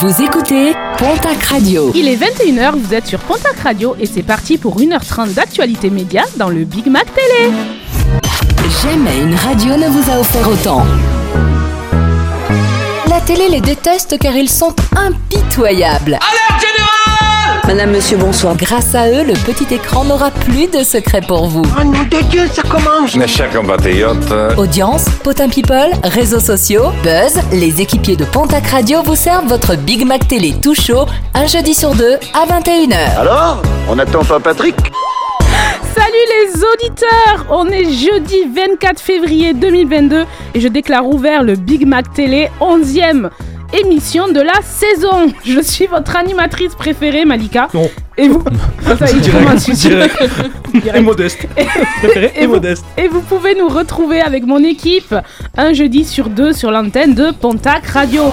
Vous écoutez Pontac Radio. Il est 21h, vous êtes sur Pontac Radio et c'est parti pour 1h30 d'actualité média dans le Big Mac Télé. Jamais une radio ne vous a offert autant. La télé les déteste car ils sont impitoyables. Alerte Madame, monsieur, bonsoir. Grâce à eux, le petit écran n'aura plus de secret pour vous. Oh nom de Dieu, ça commence Mes chers compatriotes, Audience, potin people, réseaux sociaux, buzz, les équipiers de Pontac Radio vous servent votre Big Mac Télé tout chaud, un jeudi sur deux à 21h. Alors On attend pas Patrick? Salut les auditeurs On est jeudi 24 février 2022 et je déclare ouvert le Big Mac Télé 11e émission de la saison. Je suis votre animatrice préférée Malika. Non. Et vous je suis sûre. Et modeste. Et et vous- modeste. Et vous pouvez nous retrouver avec mon équipe un jeudi sur deux sur l'antenne de Pontac Radio.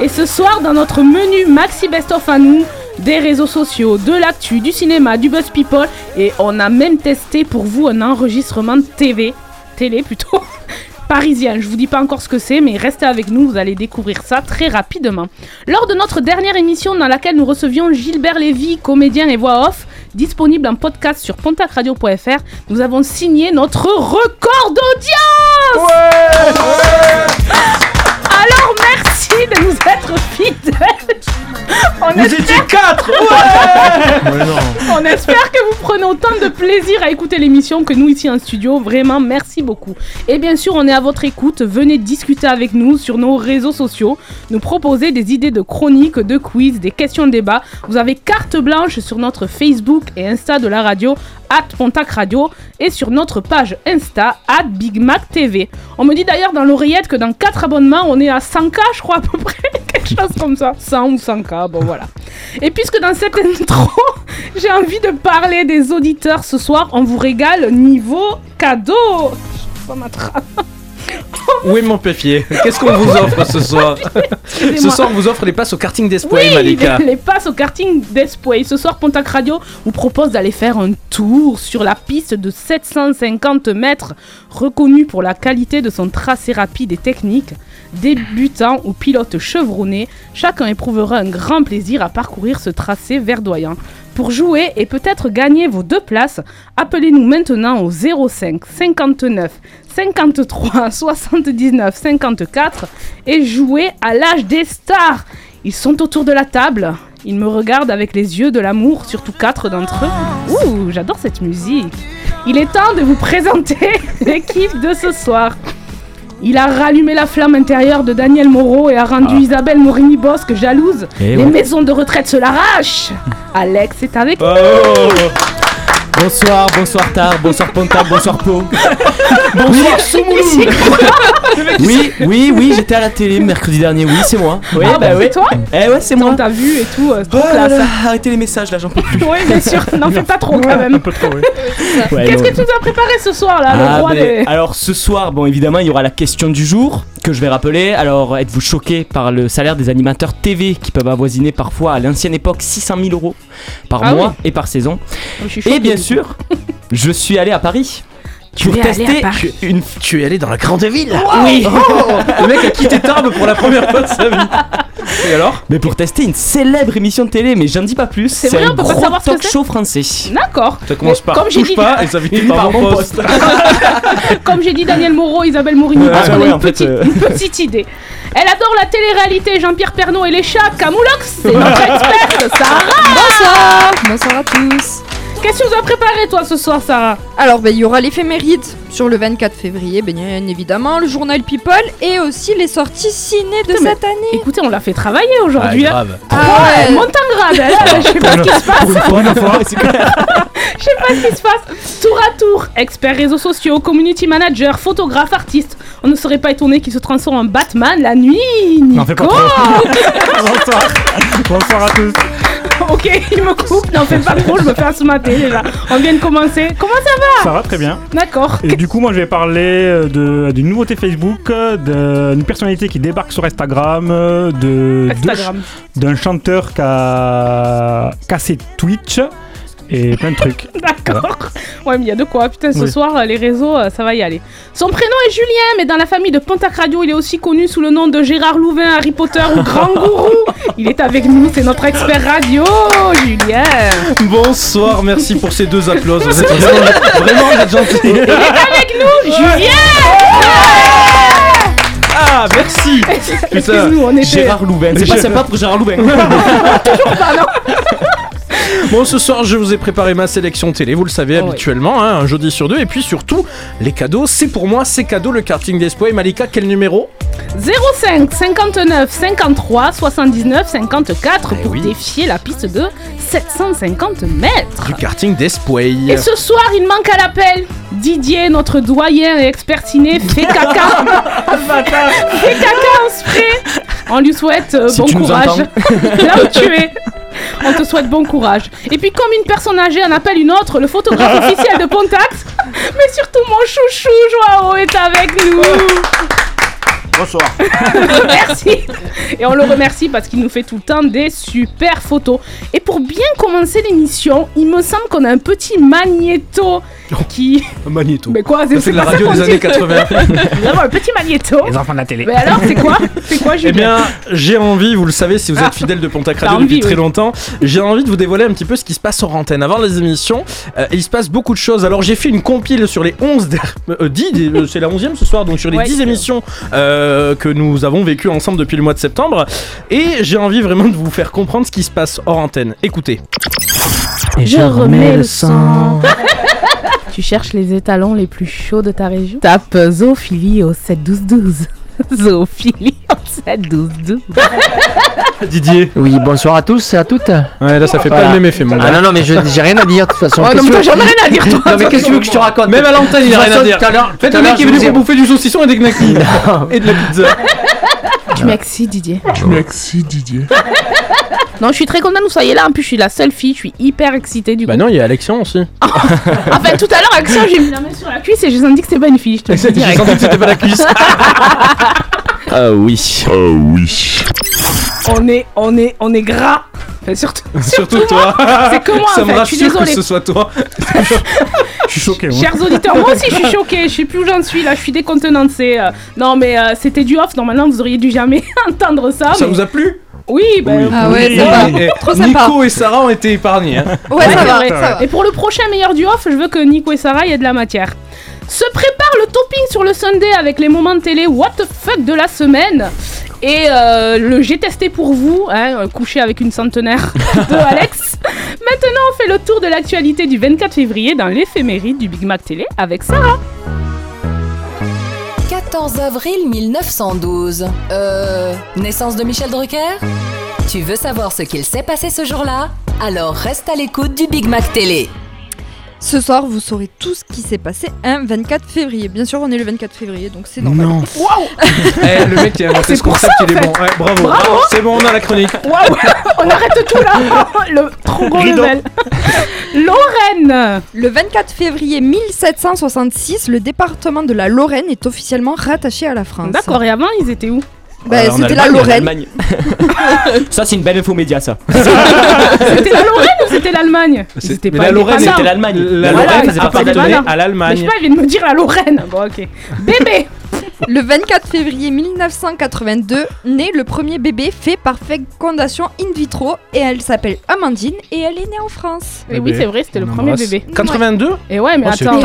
Et ce soir, dans notre menu Maxi Best of à nous, des réseaux sociaux, de l'actu, du cinéma, du buzz people. Et on a même testé pour vous un enregistrement de TV, télé plutôt, parisien. Je vous dis pas encore ce que c'est, mais restez avec nous, vous allez découvrir ça très rapidement. Lors de notre dernière émission dans laquelle nous recevions Gilbert Lévy, comédien et voix off, disponible en podcast sur pontacradio.fr, nous avons signé notre record d'audience Alors merci de nous être fidèles on Vous espère, étiez quatre Ouais non. on espère que vous prenez autant de plaisir à écouter l'émission que nous ici en studio. Vraiment, merci beaucoup. Et bien sûr, on est à votre écoute. Venez discuter avec nous sur nos réseaux sociaux, nous proposer des idées de chroniques, de quiz, des questions de débat. Vous avez carte blanche sur notre Facebook et Insta de la radio, at Pontac Radio, et sur notre page Insta, at Big Mac TV. On me dit d'ailleurs dans l'oreillette que dans 4 abonnements, on est à 100K, je crois, à peu près. Quelque chose comme ça. 100 ou 100K, bon voilà. Et puisque dans cette intro, j'ai envie de parler des auditeurs ce soir, on vous régale niveau cadeau. Je ma trappe. Où est mon papier? Qu'est-ce qu'on vous offre ce soir? Ce soir, on vous offre les passes au karting d'Espoir, Oui, Malika. les, les passes au karting d'Espoir. Ce soir, Pontac Radio vous propose d'aller faire un tour sur la piste de 750 mètres, reconnue pour la qualité de son tracé rapide et technique. Débutant ou pilote chevronné, chacun éprouvera un grand plaisir à parcourir ce tracé verdoyant. Pour jouer et peut-être gagner vos deux places, appelez-nous maintenant au 05 59 53 79 54 et jouez à l'âge des stars. Ils sont autour de la table. Ils me regardent avec les yeux de l'amour, surtout quatre d'entre eux. Ouh, j'adore cette musique. Il est temps de vous présenter l'équipe de ce soir. Il a rallumé la flamme intérieure de Daniel Moreau et a rendu Isabelle Morini-Bosque jalouse. Eh Les ouais. maisons de retraite se l'arrachent. Alex est avec nous. Bonsoir, bonsoir Tar, bonsoir Pontac, bonsoir Po. Bonsoir, Soumoulou Oui, oui, oui, j'étais à la télé mercredi dernier, oui, c'est moi. Oui, Ah, bah, c'est toi Eh ouais, c'est On moi. t'a vu et tout. euh, c'est Oh là classe. là, arrêtez les messages là, j'en peux plus. Oui, bien sûr. N'en fais pas trop quand même. peu trop, oui. Ouais, Qu'est-ce que tu nous as préparé ce soir là, le Ah, roi des... Alors ce soir, bon évidemment, il y aura la question du jour que je vais rappeler. Alors êtes-vous choqué par le salaire des animateurs TV qui peuvent avoisiner parfois à l'ancienne époque 600 000 euros? Par Ah mois et par saison. Suis Et bien sûr, je suis allé à Paris. Tu pour es tester Paris. une Tu es allé dans la grande ville Oui. Le mec a quitté Tarbes pour la première fois de sa vie. Et alors? Mais pour tester une célèbre émission de télé, mais j'en dis pas plus. C'est vrai, un on peut pas gros savoir ce que talk c'est show français. D'accord. Ça commence par comme j'ai touche dit- pas et ça finit Par par mon poste. Comme j'ai dit Daniel Moreau, Isabelle Mourini, Ouais, parce qu'on ouais, a une, en fait, petite, euh. une petite idée. Elle adore la télé-réalité, Jean-Pierre Pernaud et les chats, Camoulox, c'est notre experte, Sarah Bonsoir Bonsoir à tous Qu'est-ce que tu nous as préparé toi ce soir, Sarah Alors, ben, il y aura l'éphéméride sur le 24 février, bien évidemment, le journal People et aussi les sorties ciné de Putain, cette année. Écoutez, on l'a fait travailler aujourd'hui. hein. grave. Ah Ah ouais, monte en grade, elle, je sais pas ce qui se passe. Je sais pas ce qui se passe. Tour à tour, expert réseaux sociaux, community manager, photographe, artiste. On ne serait pas étonné qu'il se transforme en Batman la nuit. N'en fais pas Nico. Bonsoir. Bonsoir à tous. Ok, il me coupe, n'en fais pas trop, je me fais assomater déjà. On vient de commencer. Comment ça va Ça va très bien. D'accord. Et du coup, moi, je vais parler euh, de- d'une nouveauté Facebook, euh, d'une personnalité qui débarque sur Instagram, euh, de Instagram. d'un chanteur qui a cassé Twitch. Et plein de trucs. D'accord. Ouais, mais il y a de quoi. Putain, ce Oui. soir, les réseaux, euh, ça va y aller. Son prénom est Julien, mais dans la famille de Pontac Radio, il est aussi connu sous le nom de Gérard Louvain, Harry Potter ou Grand Gourou. Il est avec nous, c'est notre expert radio, Julien. Bonsoir, merci pour ces deux applauses. Vous êtes vraiment, vraiment vous êtes gentils. Avec nous, Julien Ah, merci. Putain. Excuse-nous, on était... Gérard Louvain. C'est pas sympa pour Gérard Louvain. Bon, ce soir, je vous ai préparé ma sélection télé, vous le savez Oh, habituellement, hein, un jeudi sur deux. Et puis surtout, les cadeaux, c'est pour moi, c'est cadeau le karting d'Espoir. Malika, quel numéro? 05 59 53 79 54 pour oui. défier la piste de 750 mètres. Du karting d'Espoir. Et ce soir, il manque à l'appel. Didier, notre doyen et expert ciné, fait caca. fait caca en spray. On lui souhaite euh, Si bon courage. Là où tu es. On te souhaite bon courage. Et puis, comme une personne âgée en appelle une autre, le photographe officiel de Pontac, mais surtout mon chouchou Joao est avec nous. Bonsoir. Merci. Et on le remercie parce qu'il nous fait tout le temps des super photos. Et pour bien commencer l'émission, il me semble qu'on a un petit magnéto qui. Magnéto. Mais quoi c'est de la radio des années 80. Nous avons un petit magnéto. Les enfants de la télé. Mais alors, c'est quoi? C'est quoi, Eh Julien? bien, j'ai envie, vous le savez si vous êtes Ah. fidèle de Pontac Radio envie, depuis très longtemps, j'ai envie de vous dévoiler un petit peu ce qui se passe hors antenne. Avant les émissions, euh, il se passe beaucoup de choses. Alors, j'ai fait une compile sur les 11, der- euh, 10, euh, c'est la 11e ce soir, donc sur les Ouais, 10 c'est- émissions euh, que nous avons vécues ensemble depuis le mois de septembre. Et j'ai envie vraiment de vous faire comprendre ce qui se passe hors antenne. Écoutez. Je remets le sang. tu cherches les étalons les plus chauds de ta région? Tape zoophilie au 7 12 12. Zoophilie au 7 12 12. Didier. Oui, bonsoir à tous et à toutes. Ouais, là, ça fait pas le même effet, mon Ah gars. non, non, mais je j'ai rien à dire de toute façon. Qu'est-ce non, mais toi, j'en ai rien à dire, toi. Non, mais qu'est-ce que tu veux que je te raconte Même à l'antenne, il a rien à dire. tout à l'heure- Faites tout à le mec qui est je venu vous ai- pour bouffer du saucisson et des knackis. et de la pizza. Tu m'excites, Didier. Merci Didier. Non, je suis très contente que vous soyez là. En plus, je suis la seule fille. Je suis hyper excitée du coup. Bah non, il y a Alexian aussi. Enfin, tout à l'heure, Action, j'ai mis la main sur la cuisse et j'ai senti que c'était pas une fille. Je te dis J'ai senti que c'était pas la cuisse. Ah oui. Ah oui. On est, on est, on est gras. Enfin, surtout, Surtout toi. c'est que moi, Ça en me fait. Je suis rassure que ce soit toi. Je suis choqué. moi. Chers auditeurs, moi aussi je suis choquée, je sais plus où j'en suis là, je suis décontenancée. euh. non mais euh, c'était du off, normalement vous auriez dû jamais entendre ça. Ça mais- vous a plu? Oui, ben, Ah ouais, Oui, ça va. et- et Trop sympa. Nico et Sarah ont été épargnés. hein. Ouais, ça c'est va, vrai. ça va. Et pour le prochain meilleur du off, je veux que Nico et Sarah aient de la matière. Se prépare le topping sur le Sunday avec les moments de télé What the fuck de la semaine. Et euh, le j'ai testé pour vous, hein, couché avec une centenaire de Alex. Maintenant, on fait le tour de l'actualité du 24 février dans l'éphéméride du Big Mac Télé avec Sarah. 14 avril 1912. Euh. Naissance de Michel Drucker? Tu veux savoir ce qu'il s'est passé ce jour-là? Alors reste à l'écoute du Big Mac Télé. Ce soir, vous saurez tout ce qui s'est passé un 24 février. Bien sûr, on est le 24 février, donc c'est normal. Non. Waouh Eh, le mec qui a inventé C'est ce concept, ça, il est fait. bon. Ouais, bravo. Bravo. C'est bon, on a la chronique. Waouh On arrête tout là Le trop gros Rideau. level Lorraine Le 24 février 1766, le département de la Lorraine est officiellement rattaché à la France. D'accord, et avant ils étaient où? Bah, en c'était la Lorraine. Ça, c'est une belle info média, ça. C'était la Lorraine ou c'était l'Allemagne? Mais pas la Lorraine, c'était l'Allemagne. La Voilà, Lorraine appartenait appartenaient à Mais je sais l'Allemagne. pas, il vient de me dire la Lorraine Bon ok. Bébé Le 24 février 1982, naît le premier bébé fait par fécondation in vitro et elle s'appelle Amandine et elle est née en France. Et oui, c'est vrai, c'était le premier bébé. 82 Et ouais, mais Oh, c'est attends.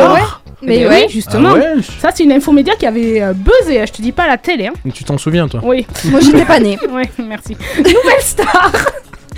Eh Mais ben ouais. oui, justement. Ah ouais Ça, c'est une infomédia qui avait euh, buzzé, hein, je te dis pas à la télé. Hein. Tu t'en souviens, toi Oui, Moi j'étais pas née. ouais, merci. Nouvelle star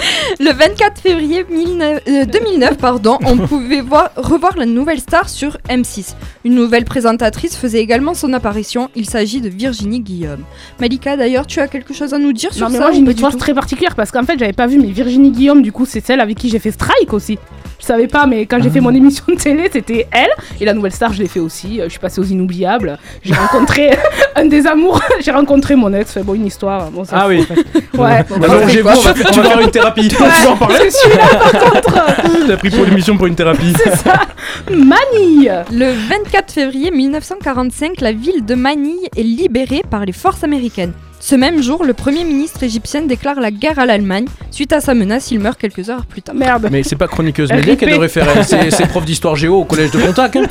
Le 24 février 19 euh, 2009, pardon, on pouvait voir, revoir la nouvelle star sur M6. Une nouvelle présentatrice faisait également son apparition. Il s'agit de Virginie Guillaume. Malika, d'ailleurs, tu as quelque chose à nous dire sur Non, mais ça moi j'ai une histoire très particulière parce qu'en fait, j'avais pas vu, mais Virginie Guillaume, du coup, c'est celle avec qui j'ai fait Strike aussi. Je savais pas, mais quand j'ai fait mon émission de télé, c'était elle. Et la nouvelle star, je l'ai fait aussi. Euh, Je suis passée aux Inoubliables. J'ai rencontré un des amours. j'ai rencontré mon ex. Bon, une histoire. Bon, ça, Ah oui. en fait. Ouais. bon, bah, Allongez-vous, on va, on va faire une thérapie. Tu vas en parler c'est celui-là, par contre. J'ai pris pour l'émission pour une thérapie. C'est ça. Manille. Le 24 février 1945, la ville de Manille est libérée par les forces américaines. Ce même jour, le premier ministre égyptien déclare la guerre à l'Allemagne. Suite à sa menace, il meurt quelques heures plus tard. Merde. Mais c'est pas chroniqueuse média qu'elle devrait faire, c'est prof d'histoire géo au collège de Pontac. hein.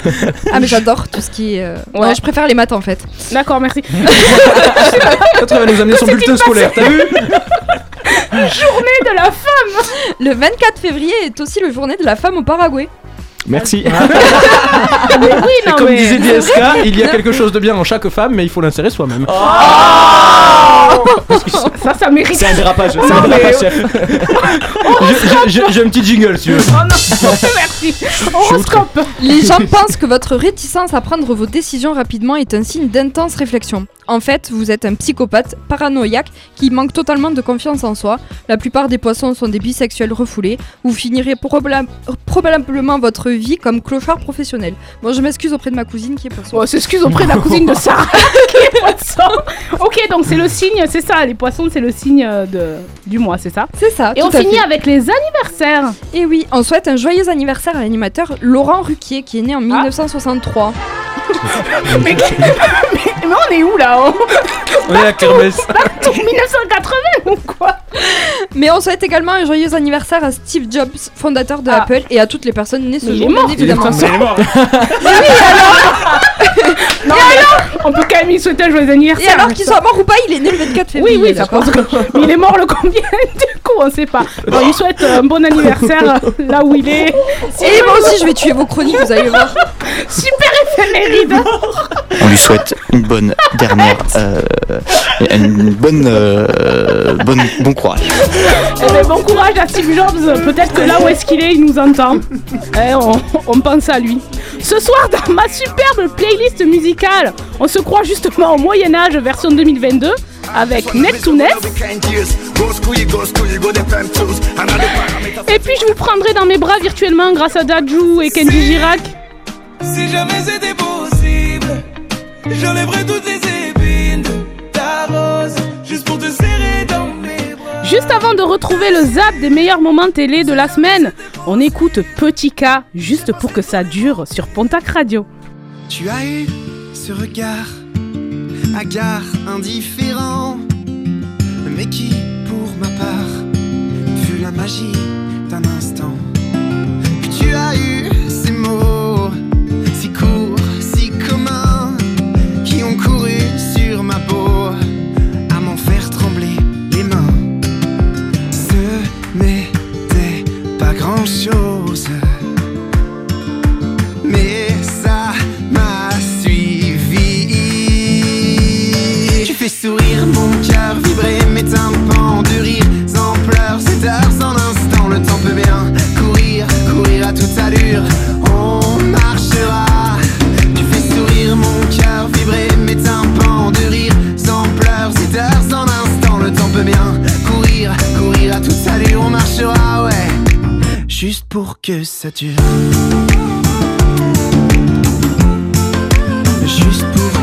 Ah mais j'adore tout ce qui est... euh, Ouais. ouais, je préfère les maths en fait. D'accord, merci. Elle va nous amener son bulletin scolaire, t'as vu? Journée de la femme. Le 24 février est aussi le journée de la femme au Paraguay. Merci. Mais oui, Et non comme mais. disait DSK, il y a quelque chose de bien en chaque femme, mais il faut l'insérer soi-même. Ça, ça mérite. C'est un dérapage. C'est un Non, mais- dérapage, chef. Je- je- je- J'ai un petit jingle, si tu veux. Oh non, merci. Horoscope. Les gens pensent que votre réticence à prendre vos décisions rapidement est un signe d'intense réflexion. En fait, vous êtes un psychopathe paranoïaque qui manque totalement de confiance en soi. La plupart des poissons sont des bisexuels refoulés. Vous finirez probablement votre vie comme clochard professionnel. Bon, je m'excuse auprès de ma cousine qui est poisson. Bon, s'excuse auprès de la cousine de Sarah qui est poisson. Ok, donc c'est le signe, c'est ça, les poissons, c'est le signe euh, de, du mois, c'est ça? C'est ça. Et tout on à finit fait. avec les anniversaires. Et oui, on souhaite un joyeux anniversaire à l'animateur Laurent Ruquier qui est né en 1963. mais, mais- mais on est où là On est à kermesse. Tour 1980 ou quoi? Mais on souhaite également un joyeux anniversaire à Steve Jobs, fondateur de Ah. Apple, et à toutes les personnes nées ce Mais il jour, est bien mort, de toute évidemment. Elle est morte. Non, mais on peut quand même lui souhaiter un joyeux Et anniversaire. alors qu'il soit mort ou pas, il est né le 24 février. Oui, oui, ça pense que... Mais il est mort le combien Du coup, on sait pas. Bon, il souhaite un bon anniversaire euh, là où il est. Et moi aussi, je vais tuer vos chroniques, vous allez voir. Super éphéméride On lui souhaite une bonne dernière, euh, une bonne, euh, bonne, bon courage. Eh ben, bon courage à Steve Jobs. Peut-être que là où est-ce qu'il est, il nous entend. Eh, on, on pense à lui. Ce soir, dans ma superbe playlist musicale, on se croit justement au Moyen-Âge version 2022 avec Neck to Neck. Et puis je vous prendrai dans mes bras virtuellement grâce à Dajou et Kenji Girac. Si jamais c'était possible, j'enlèverais toutes les épines de ta rose, juste pour te serrer dans mes bras. Juste avant de retrouver le zap des meilleurs moments télé de la semaine, on écoute Petit K juste pour que ça dure sur Pontac Radio. Tu as eu ce regard, hagard, indifférent, mais qui, pour ma part, fut la magie d'un instant. Tu as eu ces mots, si courts, si communs, qui ont couru sur ma peau, à m'en faire trembler les mains. Ce n'était pas grand Tu fais sourire mon cœur, vibrer mes tympans de rire en pleurs, c'est heures en instant. Le temps peut bien courir, courir à toute allure. On marchera. Tu fais sourire mon cœur, vibrer mes tympans de rire en pleurs, c'est heures en instant. Le temps peut bien courir, courir à toute allure. On marchera, ouais. Juste pour que ça dure. Juste pour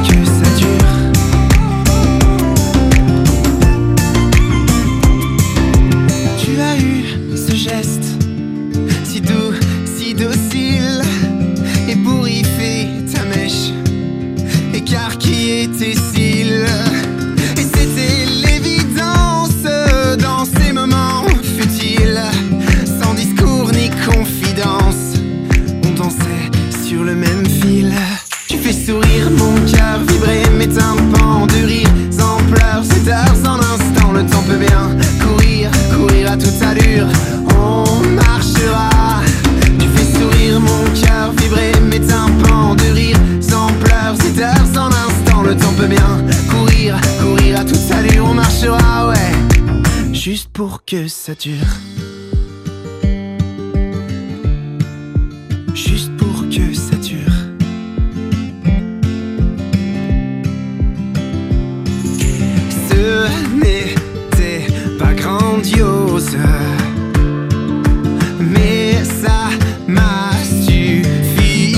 que ça dure. Juste pour que ça dure. Ce n'était pas grandiose, mais ça m'a suffi.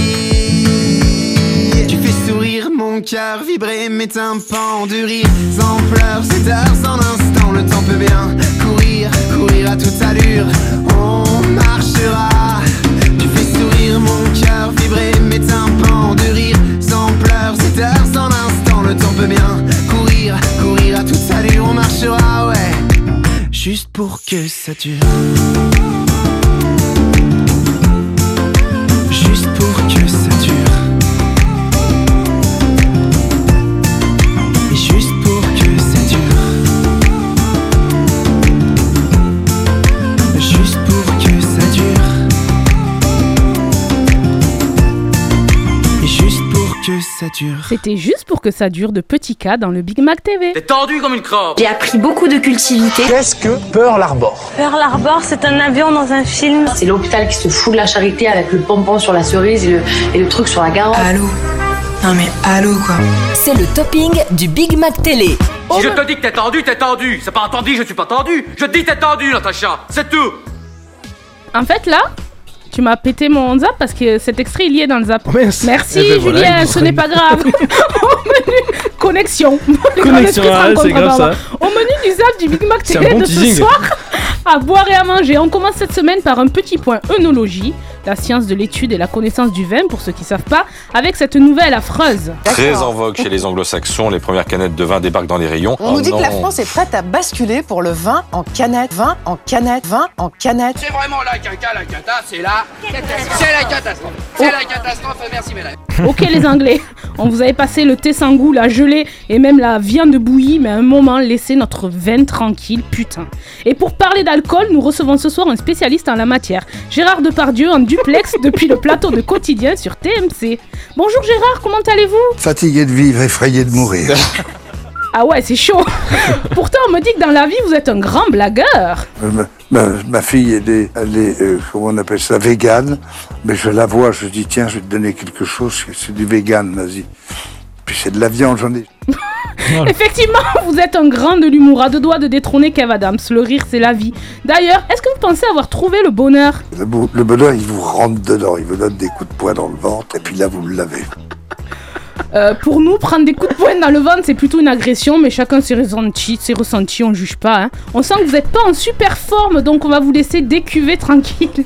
Tu fais sourire mon cœur, vibrer mes tympans de rire en pleurs, c'est heures en instant. Le temps peut bien on marchera. Tu fais sourire mon cœur, vibrer mes tympans de rire, sans pleurs, c'est heures, sans instant, le temps peut bien courir, courir à toute allure, on marchera, ouais, juste pour que ça dure. C'était juste pour que ça dure de Petit K dans le Big Mac TV. T'es tendu comme une crampe J'ai appris beaucoup de cultivité. Qu'est-ce que Pearl Harbor? Pearl Harbor, c'est un avion dans un film. C'est l'hôpital qui se fout de la charité avec le pompon sur la cerise et le, et le truc sur la garde. Allô? Non mais allô quoi? C'est le topping du Big Mac Télé. Si je te dis que t'es tendu, t'es tendu C'est pas entendu, je suis pas tendu Je te dis t'es tendu, Natacha C'est tout En fait, là, tu m'as pété mon zap parce que cet extrait il y est dans le zap. mince. Merci Eh ben Julien, ce n'est pas grave. Au menu, connexion. Connexion, ah, c'est grave, ça. Au menu du zap du Big Mac C'est TV un bon de teasing. ce soir, à boire et à manger. On commence cette semaine par un petit point œnologie, la science de l'étude et la connaissance du vin pour ceux qui savent pas, avec cette nouvelle affreuse. Très en vogue chez les anglo-saxons, les premières canettes de vin débarquent dans les rayons. On Oh nous dit que la. France est prête à basculer pour le vin en canette, vin en canette, vin en canette. C'est vraiment la caca, la cata, c'est la C'est la catastrophe C'est la catastrophe, merci mesdames Ok les Anglais, on vous avait passé le thé sans goût, la gelée et même la viande bouillie, mais à un moment laissez notre vin tranquille, putain. Et pour parler d'alcool, nous recevons ce soir un spécialiste en la matière, Gérard Depardieu en duplex depuis le plateau de quotidien sur TMC. Bonjour Gérard, comment allez-vous? Fatigué de vivre, effrayé de mourir. Ah ouais, c'est chaud. Pourtant on me dit que dans la vie vous êtes un grand blagueur. Euh, ma, ma- fille, elle est, elle est euh, comment on appelle ça, végane. Mais je la vois, je dis, tiens, je vais te donner quelque chose, c'est du vegan, vas-y. Puis c'est de la viande, j'en ai. Effectivement, vous êtes un grand de l'humour à deux doigts de détrôner Kev Adams. Le rire, c'est la vie. D'ailleurs, est-ce que vous pensez avoir trouvé le bonheur? Le, le bonheur, il vous rentre dedans, il vous donne des coups de poing dans le ventre, et puis là, vous l'avez. Euh, pour nous, prendre des coups de poing dans le ventre, c'est plutôt une agression, mais chacun ses ressentis, ses ressentis on juge pas. hein. On sent que vous n'êtes pas en super forme, donc on va vous laisser décuver tranquille.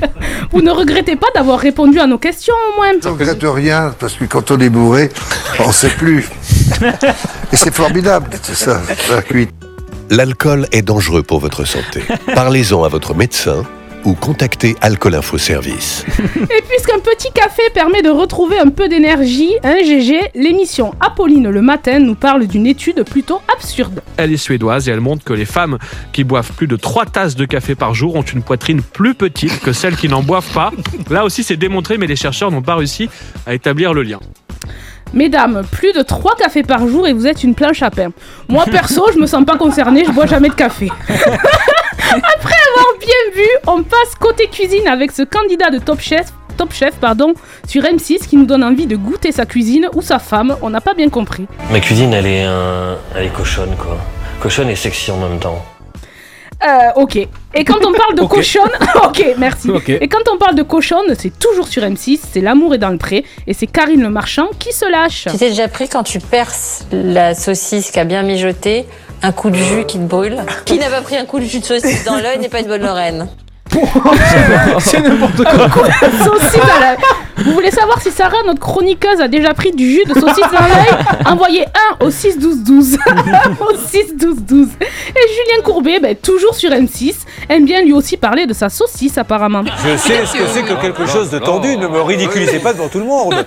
vous ne regrettez pas d'avoir répondu à nos questions au moins Je regrette rien, parce que quand on est bourré, on sait plus. Et c'est formidable, c'est ça, la cuite. L'alcool est dangereux pour votre santé. Parlez-en à votre médecin ou contactez Alcool Info Service. Et puisqu'un petit café permet de retrouver un peu d'énergie, un GG, l'émission Apolline le matin nous parle d'une étude plutôt absurde. Elle est suédoise et elle montre que les femmes qui boivent plus de 3 tasses de café par jour ont une poitrine plus petite que celles qui n'en boivent pas. Là aussi, c'est démontré, mais les chercheurs n'ont pas réussi à établir le lien. Mesdames, plus de 3 cafés par jour et vous êtes une planche à pain. Moi perso, je me sens pas concernée, je bois jamais de café. Après bien vu, on passe côté cuisine avec ce candidat de Top Chef, Top Chef pardon, sur M6 qui nous donne envie de goûter sa cuisine ou sa femme, on n'a pas bien compris. Ma cuisine, elle est, un- elle est cochonne, quoi. Cochonne et sexy en même temps. Euh, ok. Et quand on parle de cochonne, ok, merci. Et quand on parle de cochonne, c'est toujours sur M6, c'est L'amour est dans le pré, et c'est Karine Le Marchand qui se lâche. Tu t'es déjà pris quand tu perces la saucisse qui a bien mijoté, un coup de jus qui te brûle Qui n'a pas pris un coup de jus de saucisse dans l'œil n'est pas une bonne Lorraine. C'est n'importe quoi. saucisse l'œil. Vous voulez savoir si Sarah, notre chroniqueuse, a déjà pris du jus de saucisse dans l'œil Envoyez un au 6 12 12. au 6 12 12. Et Julien Courbet, ben, toujours sur M6, aime bien lui aussi parler de sa saucisse apparemment. Je sais ce que c'est que quelque chose de tendu, ne me ridiculisez pas devant tout le monde.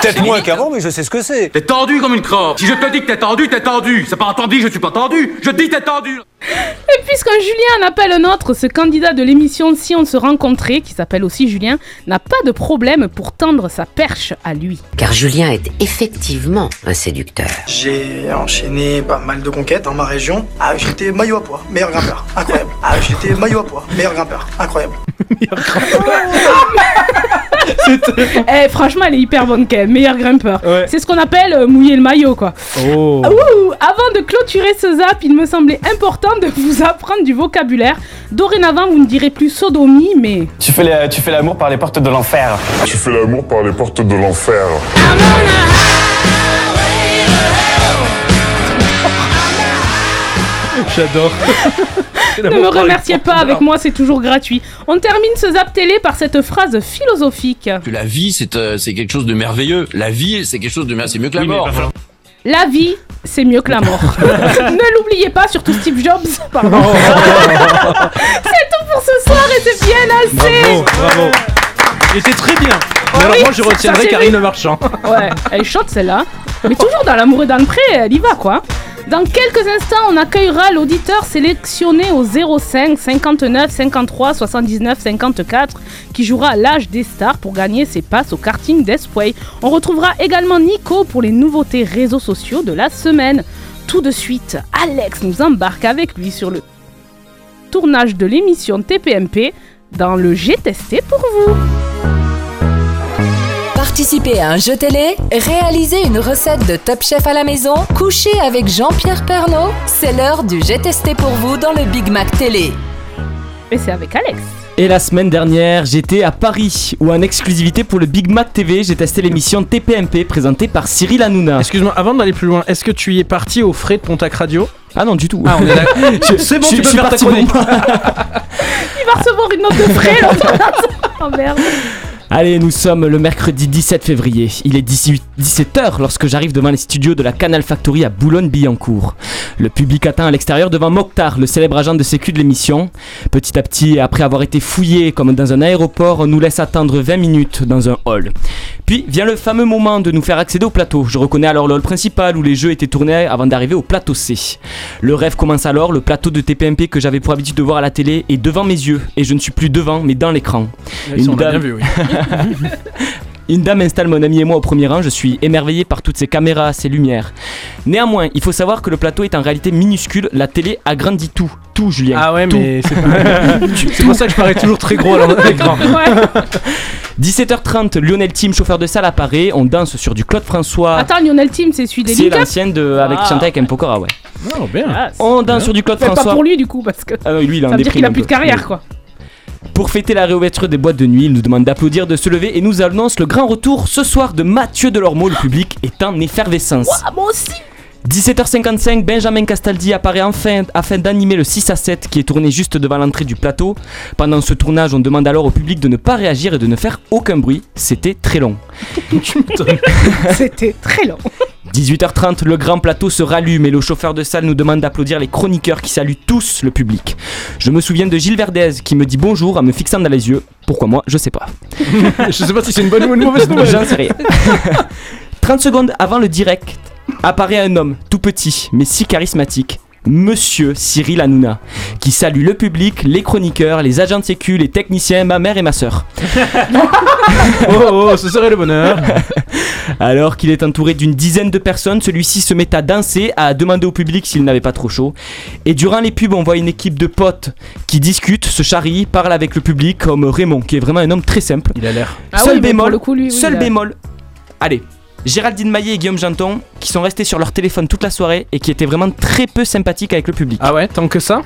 Peut-être moins qu'avant, mais je sais ce que c'est. T'es tendu comme une crampe Si je te dis que t'es tendu, t'es tendu C'est pas entendu, je suis pas tendu Je te dis t'es tendu Et puisqu'un Julien en appelle un autre, ce candidat de l'émission Si on se rencontrait, qui s'appelle aussi Julien, n'a pas de problème pour tendre sa perche à lui. Car Julien est effectivement un séducteur. J'ai enchaîné pas mal de conquêtes dans ma région. Ah, j'étais maillot à poids, meilleur grimpeur, incroyable. Ah, j'étais maillot à poids, meilleur grimpeur, incroyable. Eh, franchement, elle est hyper bonne quand même, meilleur grimpeur. C'est ce qu'on appelle euh, mouiller le maillot, quoi. Oh. Ouh, avant de clôturer ce zap, il me semblait important de vous apprendre du vocabulaire. Dorénavant, vous ne direz plus sodomie, mais Tu fais, la- tu fais l'amour par les portes de l'enfer. Tu fais l'amour par les portes de l'enfer. J'adore. ne me remerciez pas, avec moi c'est toujours gratuit. On termine ce zap télé par cette phrase philosophique. Que la vie, c'est euh, c'est quelque chose de merveilleux. La vie, c'est quelque chose de merveilleux. C'est mieux que la mort. La vie, c'est mieux que la mort. ne l'oubliez pas, surtout Steve Jobs. Pardon. c'est tout pour ce soir et c'est bien assez. Bravo, bravo. Il était très bien. Mais alors oui, moi je retiendrai Karine Marchand. Ouais, elle est chaude celle-là. Mais toujours dans l'amour et dans le pré, elle y va quoi. Dans quelques instants, on accueillera l'auditeur sélectionné au 05 59 53 79 54 qui jouera à l'âge des stars pour gagner ses passes au karting d'Esway. On retrouvera également Nico pour les nouveautés réseaux sociaux de la semaine. Tout de suite, Alex nous embarque avec lui sur le tournage de l'émission TPMP dans le J'ai testé pour vous. Participez à un jeu télé, réalisez une recette de Top Chef à la maison, couchez avec Jean-Pierre Pernaud. C'est l'heure du J'ai testé pour vous dans le Big Mac Télé. Et c'est avec Alex. Et la semaine dernière, j'étais à Paris où en exclusivité pour le Big Mac TV, j'ai testé l'émission TPMP présentée par Cyril Hanouna. Excuse-moi, avant d'aller plus loin, est-ce que tu y es parti au frais de Pontac Radio? Ah non, du tout. Ah, on est d'accord. Je- C'est bon, je- tu je peux suis faire ta parti pour chronique. moi. Il va recevoir une note de frais là. oh merde. Allez, nous sommes le mercredi 17 février. Il est 17h lorsque j'arrive devant les studios de la Canal Factory à Boulogne-Billancourt. Le public atteint à l'extérieur devant Mokhtar, le célèbre agent de sécu de l'émission. Petit à petit, après avoir été fouillé comme dans un aéroport, on nous laisse attendre 20 minutes dans un hall. Puis vient le fameux moment de nous faire accéder au plateau. Je reconnais alors le hall principal où les jeux étaient tournés avant d'arriver au plateau C. Le rêve commence alors, le plateau de TPMP que j'avais pour habitude de voir à la télé est devant mes yeux et je ne suis plus devant mais dans l'écran. Vu, oui. Une dame installe mon ami et moi au premier rang, je suis émerveillé par toutes ces caméras, ces lumières. Néanmoins, il faut savoir que le plateau est en réalité minuscule, la télé agrandit tout. Tout, Julien. Ah ouais, Tout. mais c'est pas. pour ça que je parais toujours très gros à l'écran. 17h30, Lionel Tim, chauffeur de salle, apparaît. On danse sur du Claude François. Attends, Lionel Team, c'est celui des C'est l'ancienne de avec Ah. chanter avec M. Pokora, ouais. Oh, bien. Ah, On danse sur du Claude François. pas pour lui du coup, parce que Ah oui, lui, il en ça veut dire qu'il a plus de carrière Oui. quoi. Pour fêter la réouverture des boîtes de nuit, il nous demande d'applaudir, de se lever et nous annonce le grand retour ce soir de Mathieu Delormeau. Le public est en effervescence. Ah, moi aussi 17h55, Benjamin Castaldi apparaît enfin afin d'animer le 6 à 7 qui est tourné juste devant l'entrée du plateau. Pendant ce tournage, on demande alors au public de ne pas réagir et de ne faire aucun bruit. C'était très long. C'était très long. 18h30, le grand plateau se rallume et le chauffeur de salle nous demande d'applaudir les chroniqueurs qui saluent tous le public. Je me souviens de Gilles Verdez qui me dit bonjour en me fixant dans les yeux. Pourquoi moi Je sais pas. je sais pas si c'est une bonne ou une mauvaise nouvelle. J'en sais rien. 30 secondes avant le direct, apparaît un homme tout petit mais si charismatique. Monsieur Cyril Hanouna, qui salue le public, les chroniqueurs, les agents de sécu, les techniciens, ma mère et ma soeur. oh, oh, ce serait le bonheur. Alors qu'il est entouré d'une dizaine de personnes, celui-ci se met à danser, à demander au public s'il n'avait pas trop chaud. Et durant les pubs, on voit une équipe de potes qui discutent, se charrient, parlent avec le public, comme Raymond, qui est vraiment un homme très simple. Il a l'air. Ah seul oui, bémol, pour le coup, lui, oui, seul a- bémol. Allez, Géraldine Maillet et Guillaume Janton, qui sont restés sur leur téléphone toute la soirée et qui étaient vraiment très peu sympathiques avec le public. Ah ouais, tant que ça?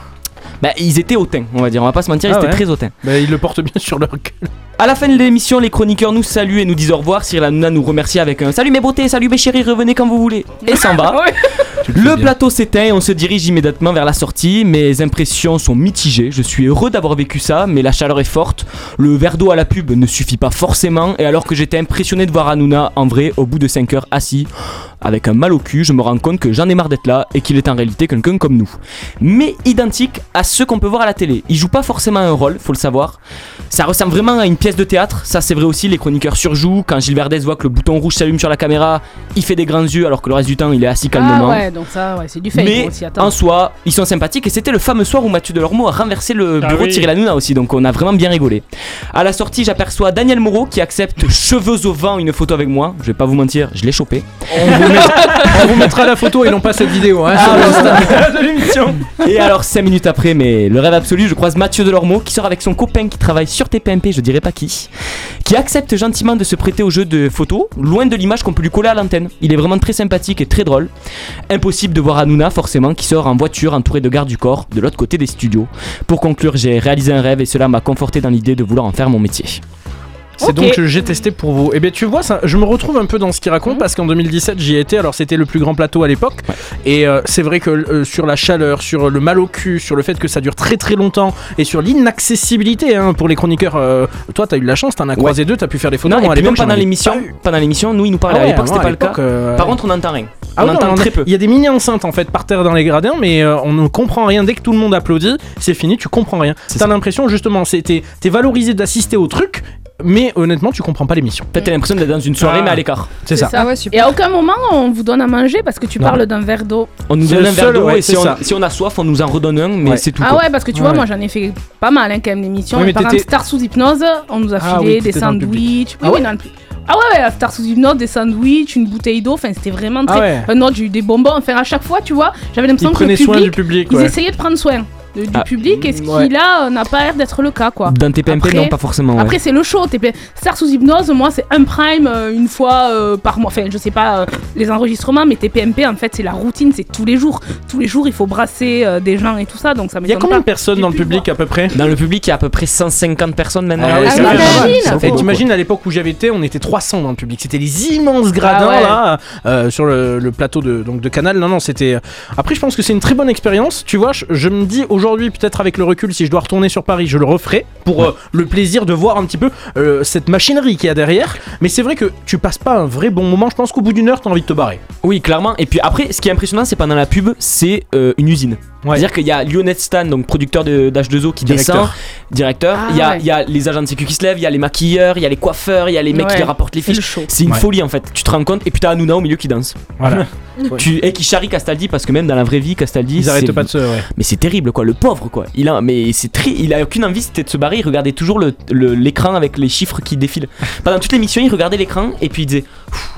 Bah, ils étaient hautains, on va dire, on va pas se mentir, ils Ah étaient très hautains. Bah, ils le portent bien sur leur gueule. À la fin de l'émission, les chroniqueurs nous saluent et nous disent au revoir. Cyril Hanouna nous remercie avec un Salut mes beautés, salut mes chéris, revenez quand vous voulez. Et s'en va. Le plateau s'éteint et on se dirige immédiatement vers la sortie. Mes impressions sont mitigées. Je suis heureux d'avoir vécu ça, mais la chaleur est forte. Le verre d'eau à la pub ne suffit pas forcément. Et alors que j'étais impressionné de voir Hanouna, en vrai, au bout de 5 heures assis, avec un mal au cul, je me rends compte que j'en ai marre d'être là et qu'il est en réalité quelqu'un comme nous. Mais identique à ceux qu'on peut voir à la télé. Il joue pas forcément un rôle, faut le savoir. Ça ressemble vraiment à une pièce de théâtre, ça c'est vrai aussi, les chroniqueurs surjouent. Quand Gilles Verdez voit que le bouton rouge s'allume sur la caméra, il fait des grands yeux alors que le reste du temps il est assis calmement. Ah ouais, donc ça, ouais, c'est du fake Mais en soi, ils sont sympathiques et c'était le fameux soir où Mathieu Delormeau a renversé le Ah bureau oui. de Cyril Hanouna aussi, donc on a vraiment bien rigolé. À la sortie, j'aperçois Daniel Moreau qui accepte cheveux au vent une photo avec moi. Je vais pas vous mentir, je l'ai chopé. On vous, mettra, on vous mettra la photo et non pas cette vidéo. Hein, sur Insta. de l'émission. Et alors 5 minutes après, mais le rêve absolu, je croise Mathieu Delormeau qui sort avec son copain qui travaille sur TPMP, je dirais pas qui, qui accepte gentiment de se prêter au jeu de photos, loin de l'image qu'on peut lui coller à l'antenne. Il est vraiment très sympathique et très drôle. Impossible de voir Hanouna forcément qui sort en voiture entouré de gardes du corps de l'autre côté des studios. Pour conclure, j'ai réalisé un rêve et cela m'a conforté dans l'idée de vouloir en faire mon métier. C'est Ok. donc le j'ai testé pour vous. Et bien tu vois, ça, je me retrouve un peu dans ce qu'il Mhm. raconte parce qu'en 2017 j'y étais. Alors c'était le plus grand plateau à l'époque. Et euh, c'est vrai que euh, sur la chaleur, sur le mal au cul, sur le fait que ça dure très très longtemps et sur l'inaccessibilité hein, pour les chroniqueurs. euh, toi t'as eu de la chance, t'en as croisé deux, t'as pu faire des photos. Non, Moi, et puis même pendant l'émission, pendant l'émission, nous il nous parlait Ah à ouais, l'époque, c'était à pas le cas. euh, Par contre, on n'entend rien. Ah on non, entend on a- très peu. Il y a des mini enceintes en fait par terre dans les gradins, mais euh, on ne comprend rien. Dès que tout le monde applaudit, c'est fini, tu comprends rien. T'as l'impression justement, t'es t'es valorisé d'assister au truc, mais honnêtement, tu comprends pas l'émission. Peut-être t'as l'impression d'être dans une soirée, Ah. mais à l'écart. C'est ça. Et à aucun moment on vous donne à manger parce que tu Non. parles d'un verre d'eau. On nous C'est donne le un verre seul, d'eau ouais, et si on, ça. si on a soif, on nous en redonne un, mais Ouais. c'est tout. Ah quoi. ouais, parce que tu vois, Ouais. moi j'en ai fait pas mal hein, quand même d'émissions. Mais par t'étais- exemple, Star sous hypnose, on nous a Ah filé oui, des t'étais dans le sandwichs. Ah Oui, ouais dans le. Ah ouais, ouais, Star sous hypnose, des sandwichs, une bouteille d'eau, enfin c'était vraiment très. Ah ouais. Euh, non, du, des bonbons, enfin à chaque fois, tu vois, j'avais l'impression que le prenaient soin du public, ils ouais. essayaient de prendre soin de- du Ah, public et ce qui ouais. là euh, n'a pas l'air d'être le cas quoi. Dans tes PMP, Après- non, pas forcément. ouais. Après, c'est le show. TP. Star sous hypnose, moi, c'est un prime euh, une fois euh, par mois. Enfin, je sais pas euh, les enregistrements, mais TPMP, en fait, c'est la routine, c'est tous les jours. Tous les jours, il faut brasser euh, des gens et tout ça, donc ça Il y a m'étonne combien de personnes dans le public à peu près Dans le public, il y a à peu près 150 personnes maintenant. Ah ouais, Ah t'imagines à l'époque où j'avais été, on était 300 dans le public. C'était les immenses gradins Ah ouais. là euh, sur le, le plateau de, donc de Canal. Non, non, c'était. Après, je pense que c'est une très bonne expérience. Tu vois, je, je me dis aujourd'hui, peut-être avec le recul, si je dois retourner sur Paris, je le referai pour euh, le plaisir de voir un petit peu euh, cette machinerie qu'il y a derrière. Mais c'est vrai que tu passes pas un vrai bon moment. Je pense qu'au bout d'une heure, t'as envie de te barrer. Oui, clairement. Et puis après, ce qui est impressionnant, c'est pendant la pub, c'est euh, une usine. Ouais. C'est-à-dire qu'il y a Lionel Stan, donc producteur de- d'H2O, qui Directeur. descend, directeur. Ah il, y a, ouais. il y a les agents de sécu qui se lèvent, il y a les maquilleurs, il y a les coiffeurs, il y a les mecs Ouais. qui rapportent les C'est le fiches. C'est une Ouais. folie en fait. Tu te rends compte? Et puis t'as Hanouna au milieu qui danse. Voilà. Tu, et qui charrie Castaldi parce que même dans la vraie vie, Castaldi. Ils arrêtent pas de se. Ouais. Mais c'est terrible quoi, le pauvre quoi. Il a, mais c'est très, il a aucune envie c'était de se barrer. Il regardait toujours le- le- l'écran avec les chiffres qui défilent. Pendant toute l'émission, il regardait l'écran et puis il disait. Pfff.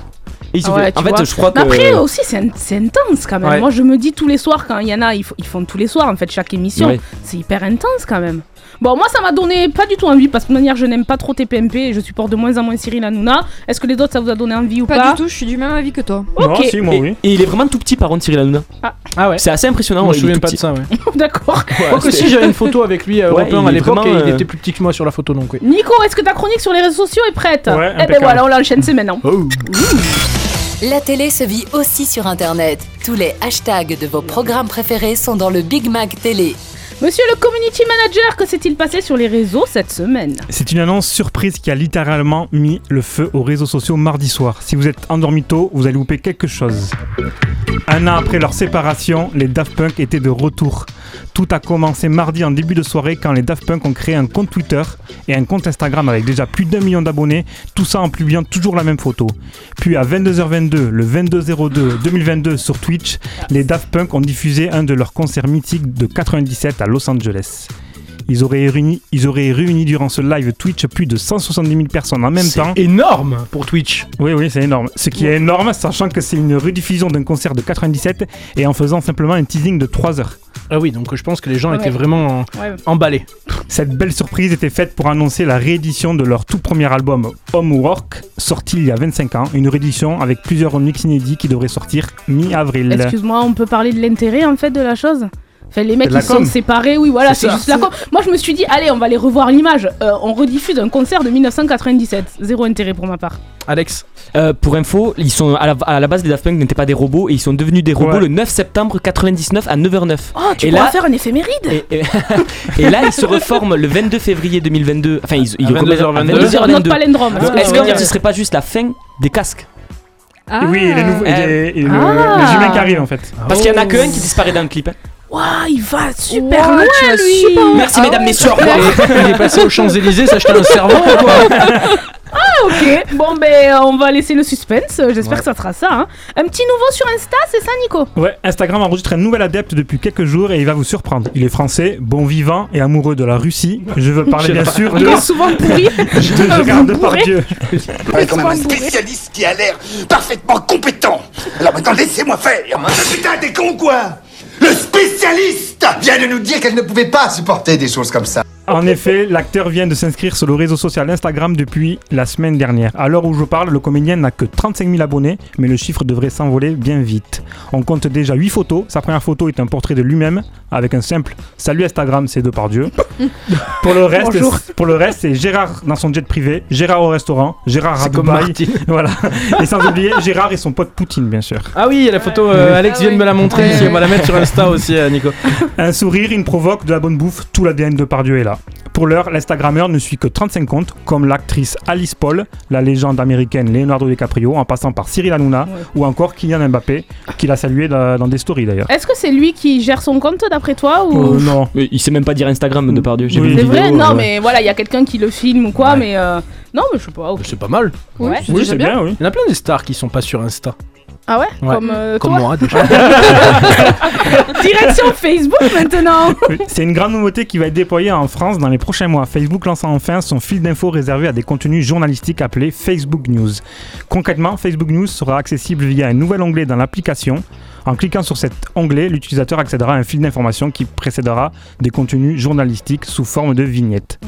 Et il se Ah ouais, fait- en tu fait, vois. je crois que. Mais après aussi, c'est in- c'est intense quand même. Ouais. Moi, je me dis tous les soirs, quand il y en a, ils, ils font tous les soirs, en fait, chaque émission. Ouais. C'est hyper intense quand même. Bon, moi, ça m'a donné pas du tout envie, parce que de toute manière, je n'aime pas trop TPMP et je supporte de moins en moins Cyril Hanouna. Est-ce que les autres, ça vous a donné envie ou pas, Pas du tout, je suis du même avis que toi. Ok, Non, si, moi, et, oui. et il est vraiment tout petit par contre, Cyril Hanouna. Ah ouais. C'est assez impressionnant. je me ouais, souviens pas de ça. Ouais. d'accord. Quoique si j'avais une photo avec lui à Ouais, Europe 1 il à l'époque et il euh, était plus petit que moi sur la photo donc oui. Nico, est-ce que ta chronique sur les réseaux sociaux est prête Ouais, Eh ben voilà, on l'enchaîne, c'est maintenant. Oh. La télé se vit aussi sur Internet. Tous les hashtags de vos programmes préférés sont dans le Big Mac Télé. Monsieur le community manager, que s'est-il passé sur les réseaux cette semaine C'est une annonce surprise qui a littéralement mis le feu aux réseaux sociaux mardi soir. Si vous êtes endormi tôt, vous allez louper quelque chose. Un an après leur séparation, les Daft Punk étaient de retour. Tout a commencé mardi en début de soirée quand les Daft Punk ont créé un compte Twitter et un compte Instagram avec déjà plus d'un million d'abonnés, tout ça en publiant toujours la même photo. Puis à 22h22, le 22-02 2022 sur Twitch, les Daft Punk ont diffusé un de leurs concerts mythiques de 97 à Los Angeles. Ils auraient, réuni, ils auraient réuni durant ce live Twitch plus de 170 000 personnes en même C'est temps. énorme pour Twitch. Oui, oui, c'est énorme. Ce qui est énorme, sachant que c'est une rediffusion d'un concert de 97 et en faisant simplement un teasing de 3 heures. Ah oui, donc je pense que les gens Ouais. étaient vraiment Ouais. emballés. Cette belle surprise était faite pour annoncer la réédition de leur tout premier album Homework, sorti il y a 25 ans. Une réédition avec plusieurs remixes inédits qui devraient sortir mi-avril. Excuse-moi, on peut parler de l'intérêt en fait de la chose? Enfin, les mecs qui sont séparés, oui, voilà, C'est juste la com. Moi, je me suis dit, allez, on va aller revoir l'image. Euh, on rediffuse un concert de 1997. Zéro intérêt pour ma part. Alex, Euh, pour info, ils sont à la, à la base les Daft Punk n'étaient pas des robots et ils sont devenus des robots Ouais. le 9 septembre 99 à 9h09. Oh, tu Et pourras là- faire un éphéméride Et, et- et là, ils se reforment le 22 février 2022. Enfin, ils, ils À remettent- 22h22. Notre 22h22. palindrome. Donc, Est-ce que- ce serait pas juste la fin des casques? Et oui, et les, nouveaux, et Ah. les- et le- Ah. les humains qui arrivent en fait. Parce qu'il y en a qu'un qui disparaît dans le clip. hein. Waouh, il va super Ouah, loin, tu vas lui super loin. Merci Ah mesdames, ouais, messieurs. au ça revoir. il est passé aux Champs-Élysées s'acheter un cerveau ou quoi Ah, ok. Bon, ben, on va laisser le suspense. J'espère que ça sera ça. hein. Un petit nouveau sur Insta, c'est ça, Nico? Ouais, Instagram enregistre un nouvel adepte depuis quelques jours et il va vous surprendre. Il est français, bon vivant et amoureux de la Russie. Je veux parler bien sûr de, Il est souvent pourri. de Gérard Depardieu. Ouais, quand même un spécialiste qui a l'air parfaitement compétent. Alors maintenant, laissez-moi faire. Putain, t'es con quoi? Le spécialiste vient de nous dire qu'elle ne pouvait pas supporter des choses comme ça. En effet, l'acteur vient de s'inscrire sur le réseau social Instagram depuis la semaine dernière. À l'heure où je parle, le comédien n'a que 35 000 abonnés, mais le chiffre devrait s'envoler bien vite. On compte déjà 8 photos. Sa première photo est un portrait de lui-même, avec un simple Salut Instagram, c'est Depardieu. pour le reste, Bonjour. pour le reste, c'est Gérard dans son jet privé, Gérard au restaurant, Gérard à C'est comme Dubaï. Voilà. Et sans oublier Gérard et son pote Poutine, bien sûr. Ah oui, il y a la photo, euh, Alex Ah vient de oui. me la montrer on va la mettre sur Insta aussi, euh, Nico. Un sourire, une provoque, de la bonne bouffe, tout l'ADN de Pardieu est là. Voilà. Pour l'heure, l'Instagrammeur ne suit que 35 comptes, comme l'actrice Alice Paul, la légende américaine Leonardo DiCaprio, en passant par Cyril Hanouna ou encore Kylian Mbappé, qui l'a salué dans des stories d'ailleurs. Est-ce que c'est lui qui gère son compte d'après toi ou... Euh, non. Mais il sait même pas dire Instagram de Oui. vu une C'est vidéo. vrai Non, euh, mais voilà, il y a quelqu'un qui le filme ou quoi, mais euh, non, mais je sais pas. C'est pas mal. Ouais, Oui, c'est bien, oui. Il y en a plein des stars qui sont pas sur Insta. Ah ouais, Ouais. Comme, euh, Comme toi moi déjà. Direction Facebook maintenant C'est une grande nouveauté qui va être déployée en France dans les prochains mois. Facebook lance enfin son fil d'infos réservé à des contenus journalistiques appelé Facebook News. Concrètement, Facebook News sera accessible via un nouvel onglet dans l'application. En cliquant sur cet onglet, l'utilisateur accédera à un fil d'informations qui précédera des contenus journalistiques sous forme de vignettes.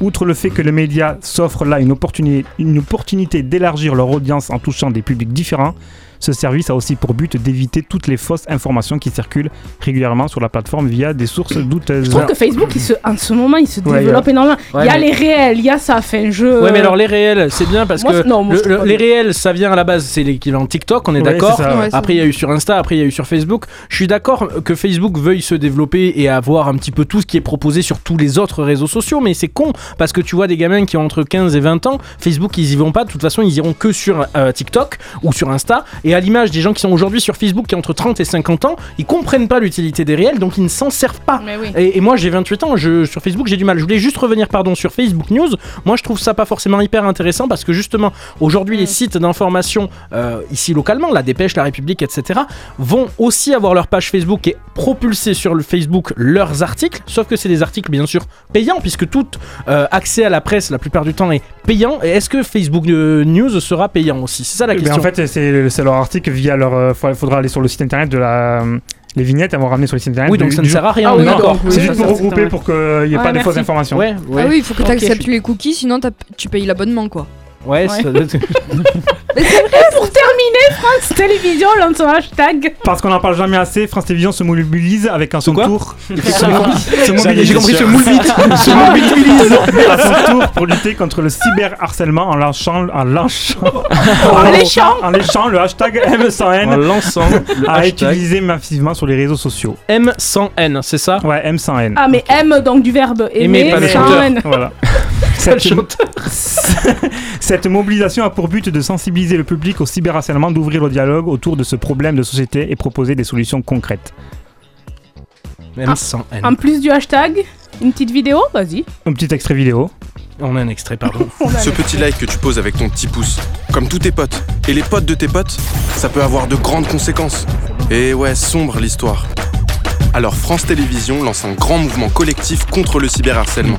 Outre le fait que le média s'offre là une opportunité, une opportunité d'élargir leur audience en touchant des publics différents, ce service a aussi pour but d'éviter toutes les fausses informations qui circulent régulièrement sur la plateforme via des sources douteuses. Je trouve que Facebook, il se, en ce moment, il se Ouais, développe énormément. Ouais, il y a mais- les réels, il y a ça, fait un jeu. Ouais, mais alors les réels, c'est bien parce Moi, que non, moi, le- le- les réels, ça vient à la base, c'est l'équivalent TikTok, on est Ouais, d'accord. Après, il y a eu sur Insta, après, il y a eu sur Facebook. Je suis d'accord que Facebook veuille se développer et avoir un petit peu tout ce qui est proposé sur tous les autres réseaux sociaux, mais c'est con parce que tu vois des gamins qui ont entre 15 et 20 ans, Facebook, ils y vont pas. De toute façon, ils iront que sur euh, TikTok ou sur Insta. Et à l'image des gens qui sont aujourd'hui sur Facebook, qui ont entre 30 et 50 ans, ils comprennent pas l'utilité des réels, donc ils ne s'en servent pas. Oui. Et, et moi j'ai 28 ans, je, sur Facebook j'ai du mal. Je voulais juste revenir pardon sur Facebook News. Moi je trouve ça pas forcément hyper intéressant parce que justement aujourd'hui les sites d'information euh, ici localement, la Dépêche, la République, etc. vont aussi avoir leur page Facebook et propulser sur le Facebook leurs articles. Sauf que c'est des articles bien sûr payants puisque tout euh, accès à la presse la plupart du temps est payant. Et est-ce que Facebook euh, News sera payant aussi? C'est ça la Eh ben, question. en fait, c'est c'est leur article via leur. euh, fa- faudra aller sur le site internet de la. Les vignettes, elles vont ramener sur le site internet. Oui, donc du- ça ne sert à rien, Ah oui, C'est juste ça, pour regrouper pour qu'il n'y ait Ouais, pas des merci. fausses informations. Ouais, ouais. Ah oui, il faut que tu acceptes les cookies, sinon t'as- tu payes l'abonnement quoi. Ouais, ça doit être- Pour terminer, France Télévisions lance son hashtag. Parce qu'on n'en parle jamais assez, France Télévisions se mobilise avec à son quoi tour. se mobilise. J'ai compris moule vite. Se mobilise. à son tour pour lutter contre le cyberharcèlement en lançant, en lançant, En léchant. en léchant le hashtag En M100N lançant le à utiliser massivement sur les réseaux sociaux. M100N, c'est ça? Ouais, M100N. Ah, mais M, donc du verbe Aimer, aimer, pas. N. Voilà. Cette, cette mobilisation a pour but de sensibiliser le public au cyberharcèlement, d'ouvrir le dialogue autour de ce problème de société et proposer des solutions concrètes. M100N. En plus du hashtag, une petite vidéo, vas-y. Un petit extrait vidéo. On a un extrait, pardon. Ce petit like que tu poses avec ton petit pouce, comme tous tes potes, et les potes de tes potes, ça peut avoir de grandes conséquences. Et ouais, sombre l'histoire. Alors France Télévisions lance un grand mouvement collectif contre le cyberharcèlement.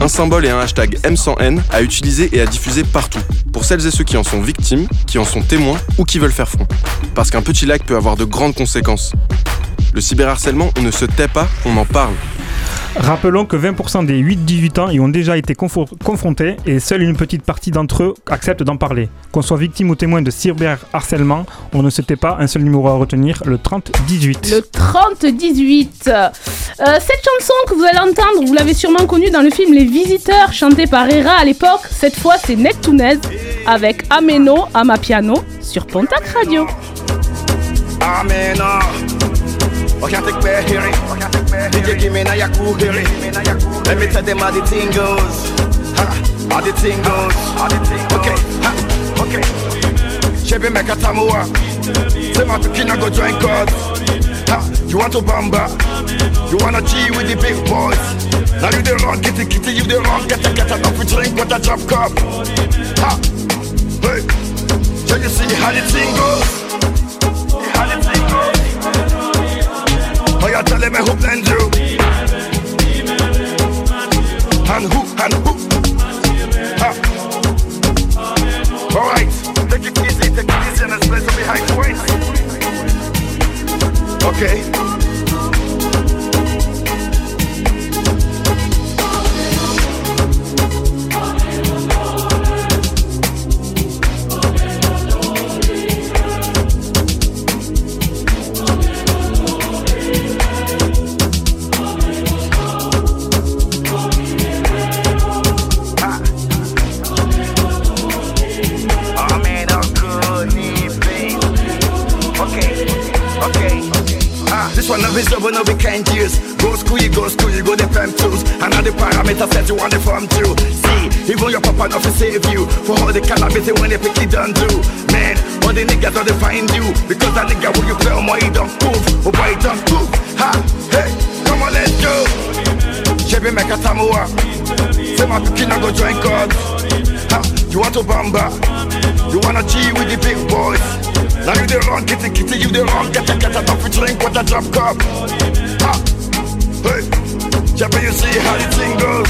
Un symbole et un hashtag M100N à utiliser et à diffuser partout, pour celles et ceux qui en sont victimes, qui en sont témoins ou qui veulent faire front. Parce qu'un petit like peut avoir de grandes conséquences. Le cyberharcèlement, on ne se tait pas, on en parle. Rappelons que 20% des 8-18 ans y ont déjà été confrontés et seule une petite partie d'entre eux acceptent d'en parler. Qu'on soit victime ou témoin de cyberharcèlement, on ne se tait pas, un seul numéro à retenir, le 30-18. Le 30-18. Euh, cette chanson que vous allez entendre, vous l'avez sûrement connue dans le film Les Visiteurs, chanté par Hera à l'époque. Cette fois, c'est Neptunez avec Ameno Amapiano sur Pontac Radio. Amen. Oh, can't take me hear it. DJ give me na ya cool hear. Let me tell them how the thing goes. Ha, how the thing goes. Okay, ha, okay. Chebe meka tamua. Say my pikin go join God. Ha, you want to bamba? You wanna G with the big boys? Now you the wrong, get it, kitty, you the wrong, get it, get it, up, we drink with a drop cup. Ha, hey. So you see how the thing goes? How the thing you tell me who blend you? And who, and who? Ha. All right, take it easy, take it easy, and let's play some behind the. Okay. one of his own, no we can't use. Go school, you go school, you go the fam tools. Another parameter set you want the form too. See, even your papa not to save you. For all the cannabis when they pick it done do. Man, all the niggas don't find you. Because that nigga will you play on my don't prove. Oh boy, don't. Ha, hey, come on, let's go. Chevy make a Samoa Say my picking, I go join God. You want to bamba? You wanna G with the big boys? Now you the wrong, kitty kitty, you the wrong, get a get a don't drink with a drop cup. Ha, hey, Chevy, you see how the thing.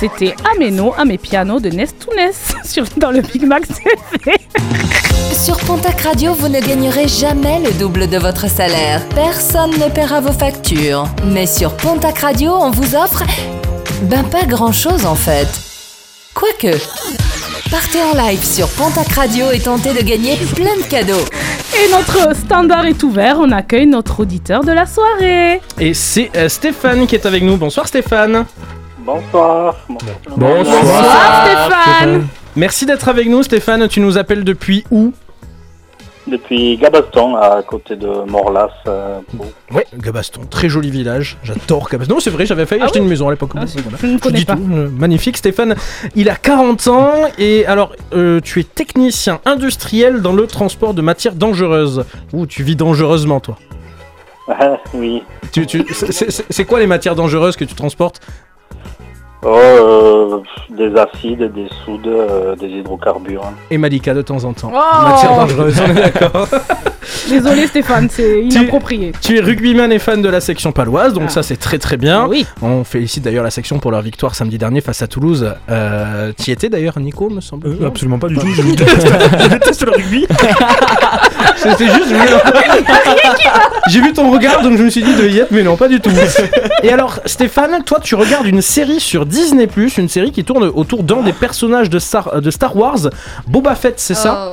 C'était Ameno, à mes pianos de Nest to Nest sur, dans le Big Mac TV. Sur Pontac Radio, vous ne gagnerez jamais le double de votre salaire. Personne ne paiera vos factures. Mais sur Pontac Radio, on vous offre... Ben pas grand-chose en fait. Quoique... Partez en live sur Pontac Radio et tentez de gagner plein de cadeaux. Et notre standard est ouvert, on accueille notre auditeur de la soirée. Et c'est euh, Stéphane qui est avec nous. Bonsoir Stéphane. Bonsoir. Bonsoir Stéphane. Merci d'être avec nous Stéphane. Tu nous appelles depuis où? Depuis Gabaston, à côté de Morlas. euh. Ouais, Gabaston, très joli village. J'adore Gabaston. Non, c'est vrai, j'avais failli Ah acheter oui une maison à l'époque. Ah, Voilà. je ne connais dis pas. tout, euh, magnifique Stéphane. Il a 40 ans et alors euh, tu es technicien industriel dans le transport de matières dangereuses. Ouh, tu vis dangereusement toi. Ah, oui. Tu, tu- c'est quoi les matières dangereuses que tu transportes Oh, euh, des acides, des soudes, euh, des hydrocarbures. Et Malika de temps en temps. Oh Matières dangereuses, on est d'accord. Désolé Stéphane, c'est inapproprié. Tu es rugbyman et fan de la section paloise, donc ça c'est très très bien. Oui. On félicite d'ailleurs la section pour leur victoire samedi dernier face à Toulouse. Euh, tu y étais d'ailleurs, Nico, me semble Euh, absolument pas du tout. Je déteste, je déteste le rugby. C'était juste. J'ai vu ton regard, donc je me suis dit de y être, mais non, pas du tout. Et alors, Stéphane, toi, tu regardes une série sur Disney une série qui tourne autour d'un des personnages de Star, de Star Wars, Boba Fett, c'est ça?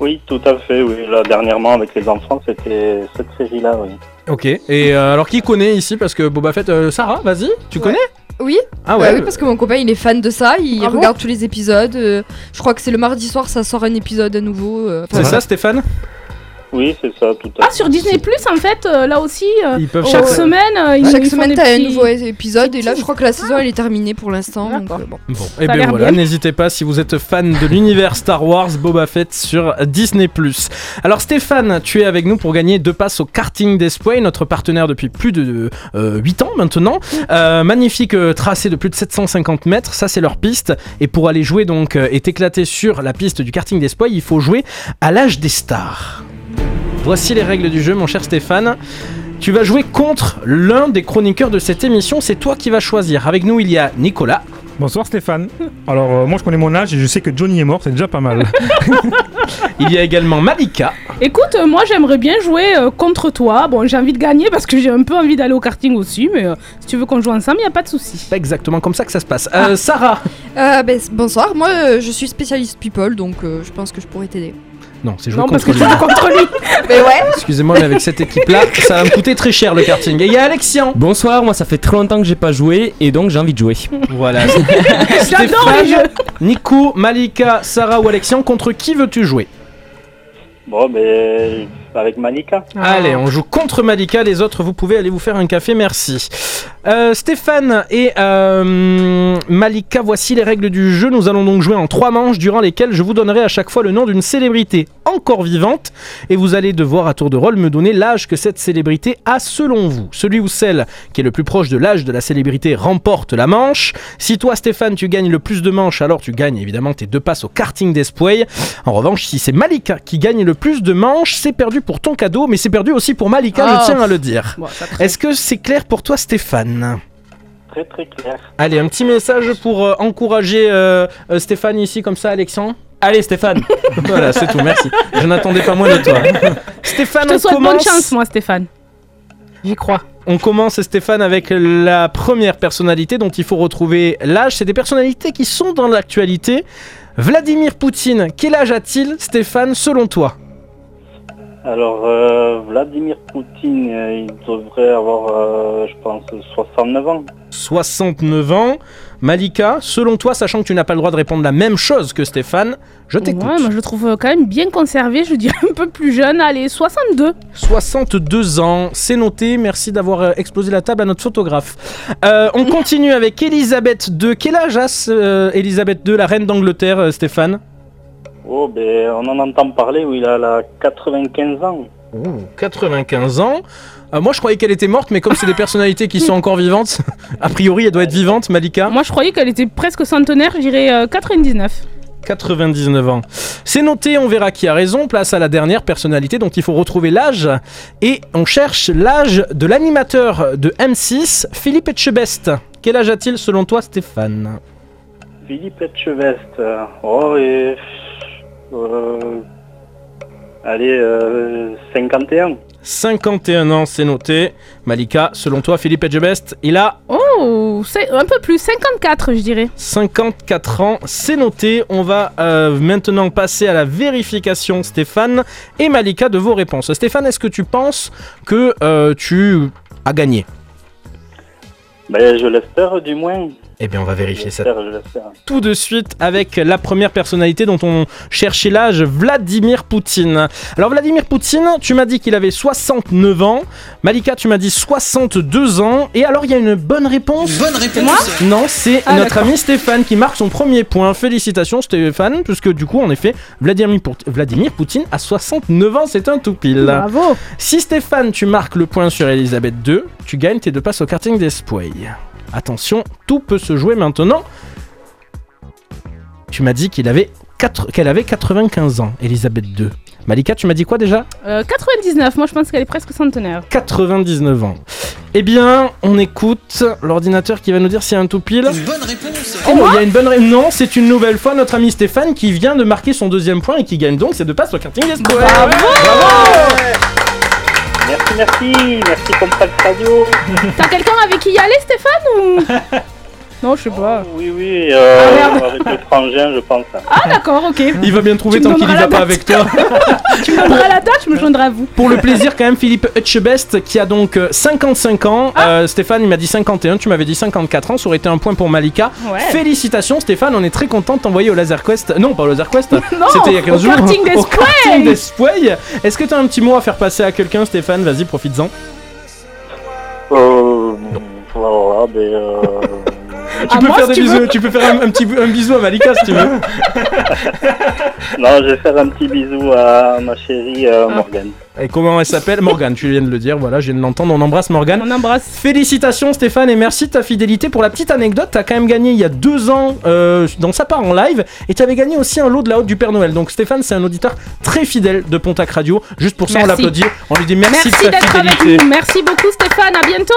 Oui, tout à fait. Oui, là, dernièrement, avec les enfants, c'était cette série-là, oui. Ok. Et euh, alors, qui connaît ici? Parce que Boba Fett, euh, Sarah, vas-y, tu connais? Oui. Ah Bah ouais. oui, parce que mon copain il est fan de ça, il Ah bon regarde tous les épisodes. euh, je crois que c'est le mardi soir, ça sort un épisode à nouveau. euh, enfin, C'est ça, Stéphane? Oui, c'est ça, tout à Ah, sur Disney Plus, en fait, euh, là aussi, euh, Ils peuvent chaque semaine, euh, ils Chaque ils font semaine des t'as un petits- nouveau épisode et là je crois que la saison elle est terminée pour l'instant. donc, euh, bon. Et a ben l'air voilà, bien. n'hésitez pas si vous êtes fan de l'univers Star Wars, Boba Fett sur Disney+. Alors Stéphane, tu es avec nous pour gagner deux passes au Karting Display, notre partenaire depuis plus de 8 ans maintenant. Euh, magnifique euh, tracé de plus de 750 mètres, ça c'est leur piste. Et pour aller jouer donc euh, et t'éclater sur la piste du Karting Display, il faut jouer à l'âge des stars. Voici les règles du jeu, mon cher Stéphane. Tu vas jouer contre l'un des chroniqueurs de cette émission, c'est toi qui vas choisir. Avec nous, il y a Nicolas. Bonsoir Stéphane. Alors euh, moi je connais mon âge et je sais que Johnny est mort, c'est déjà pas mal. Il y a également Malika. Écoute, euh, moi j'aimerais bien jouer euh, contre toi. Bon, j'ai envie de gagner parce que j'ai un peu envie d'aller au karting aussi, mais euh, si tu veux qu'on joue ensemble, il a pas de souci. C'est exactement comme ça que ça se passe. Euh, Sarah Euh, ben, bonsoir, moi euh, je suis spécialiste people donc euh, je pense que je pourrais t'aider. Non, c'est jouer Non, parce contre que tu lui. joues contre lui. Mais ouais. Excusez-moi, mais avec cette équipe-là, ça va me coûter très cher le karting. Et il y a Alexian. Bonsoir, moi ça fait très longtemps que j'ai pas joué et donc j'ai envie de jouer. Voilà. J'adore les jeux. Nico, Malika, Sarah ou Alexian, contre qui veux-tu jouer? Bon, ben, Avec Malika. Allez, on joue contre Malika. Les autres, vous pouvez aller vous faire un café. Merci. Euh, Stéphane et euh, Malika, voici les règles du jeu. Nous allons donc jouer en trois manches durant lesquelles je vous donnerai à chaque fois le nom d'une célébrité encore vivante et vous allez devoir à tour de rôle me donner l'âge que cette célébrité a selon vous. Celui ou celle qui est le plus proche de l'âge de la célébrité remporte la manche. Si toi, Stéphane, tu gagnes le plus de manches, alors tu gagnes évidemment tes deux passes au karting d'Espoir. En revanche, si c'est Malika qui gagne le plus de manches, c'est perdu pour ton cadeau, mais c'est perdu aussi pour Malika, Ah. je tiens à le dire. Bon. Est-ce que c'est clair pour toi, Stéphane? Très très clair. Allez, un petit message pour euh, encourager euh, euh, Stéphane ici, comme ça, Alexandre. Allez, Stéphane. voilà, c'est tout, merci. Je n'attendais pas moins de toi. Stéphane, Je te on bonne commence. chance, moi, Stéphane. J'y crois. On commence, Stéphane, avec la première personnalité dont il faut retrouver l'âge. C'est des personnalités qui sont dans l'actualité. Vladimir Poutine, quel âge a-t-il, Stéphane, selon toi? Alors, euh, Vladimir Poutine, euh, il devrait avoir, euh, je pense, 69 ans. 69 ans. Malika, selon toi, sachant que tu n'as pas le droit de répondre la même chose que Stéphane, je t'écoute. Ouais, moi je le trouve quand même bien conservé, je dirais un peu plus jeune. Allez, 62. 62 ans, c'est noté. Merci d'avoir explosé la table à notre photographe. Euh, on continue avec Elisabeth II. Quel âge a euh, Elisabeth II, la reine d'Angleterre, Stéphane? Oh, ben, on en entend parler où il a la 95 ans. 95 ans. Euh, moi, je croyais qu'elle était morte, mais comme c'est des personnalités qui sont encore vivantes, a priori, elle doit être vivante, Malika. Moi je croyais qu'elle était presque centenaire, je dirais euh, 99. 99 ans. C'est noté, on verra qui a raison. Place à la dernière personnalité dont il faut retrouver l'âge. Et on cherche l'âge de l'animateur de M6, Philippe Etchebest. Quel âge a-t-il selon toi, Stéphane? Philippe Etchevest. euh, Oh, et. Euh, allez, euh, 51. 51 ans, c'est noté. Malika, selon toi, Philippe Etchebest, il a Oh, c'est un peu plus, 54 je dirais. 54 ans, c'est noté. On va euh, maintenant passer à la vérification, Stéphane et Malika, de vos réponses. Stéphane, est-ce que tu penses que euh, tu as gagné? Ben, je l'espère du moins. Eh bien, on va vérifier ça tout de suite avec la première personnalité dont on cherchait l'âge, Vladimir Poutine. Alors Vladimir Poutine, tu m'as dit qu'il avait 69 ans. Malika, tu m'as dit 62 ans. Et alors il y a une bonne réponse? bonne réponse. Non, c'est Ah, notre ami Stéphane qui marque son premier point. Félicitations Stéphane, puisque du coup en effet Vladimir Poutine a 69 ans, c'est un tout pile. Bravo. Si Stéphane, tu marques le point sur Elisabeth II, tu gagnes tes deux passes au karting d'Espoir. Attention, tout peut se jouer maintenant. Tu m'as dit qu'il avait quatre- qu'elle avait 95 ans, Elisabeth II. Malika, tu m'as dit quoi déjà? Euh, 99, moi je pense qu'elle est presque centenaire. 99 ans. Eh bien, on écoute l'ordinateur qui va nous dire s'il y a un tout pile. Une bonne réponse. Oh, il y a une bonne réponse. Non, c'est une nouvelle fois notre ami Stéphane qui vient de marquer son deuxième point et qui gagne donc ses deux passes au karting d'Espoir. Merci, merci. Merci, Contact Radio. T'as quelqu'un avec qui y aller, Stéphane ou? Non, je sais pas. Oui, oui, euh, Ah, avec le frangin, je pense. Ah, d'accord, ok. Il va bien trouver tant qu'il y donneras va pas avec toi. Tu me donneras la date, je me joindrai à vous. Pour le plaisir, quand même, Philippe Hutchebest qui a donc euh, 55 ans. Ah. Euh, Stéphane, il m'a dit 51, tu m'avais dit 54 ans. Ça aurait été un point pour Malika. Ouais. Félicitations, Stéphane. On est très content de t'envoyer au Laser Quest. Non, pas au Laser Quest. Non, C'était il y a 15 au jours. karting Au karting d'Espoir. Est-ce que tu as un petit mot à faire passer à quelqu'un, Stéphane? Vas-y, profites-en. Euh, voilà, ben, euh, Tu À peux moi, faire si des tu bisous. veux. Tu peux faire un, un petit un bisou à Malika si tu veux. non, je vais faire un petit bisou à ma chérie euh, Morgane. Et comment elle s'appelle? Morgane, tu viens de le dire, voilà, je viens de l'entendre, on embrasse Morgane. On embrasse. Félicitations Stéphane et merci de ta fidélité. Pour la petite anecdote, t'as quand même gagné il y a deux ans euh, dans sa part en live et tu avais gagné aussi un lot de la haute du Père Noël. Donc Stéphane, c'est un auditeur très fidèle de Pontac Radio. Juste pour ça, on l'applaudit. On lui dit merci, Merci de ta d'être avec fidélité. nous. Merci beaucoup, Stéphane. À bientôt.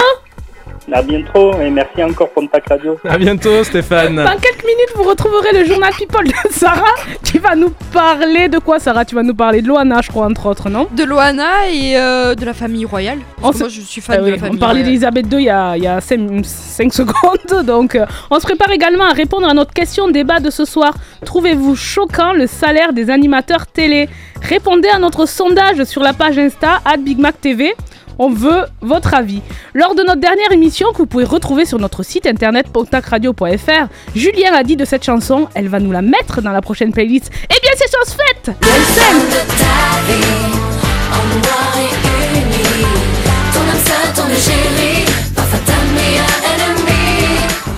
À bientôt et merci encore Contact Radio. À bientôt Stéphane. Dans quelques minutes, vous retrouverez le journal People de Sarah qui va nous parler de quoi, Sarah? Tu vas nous parler de Loana, je crois, entre autres, non? De Loana et euh, de la famille royale. Parce On que se- moi, je suis fan Ah de oui, la famille on parlait d'Elisabeth II il y a, il y a 5, secondes, donc euh, on se prépare également à répondre à notre question débat de ce soir. Trouvez-vous choquant le salaire des animateurs télé? Répondez à notre sondage sur la page Insta, BigMacTV. On veut votre avis. Lors de notre dernière émission que vous pouvez retrouver sur notre site internet pontacradio.fr, Julien a dit de cette chanson, elle va nous la mettre dans la prochaine playlist. Eh bien c'est chose faite.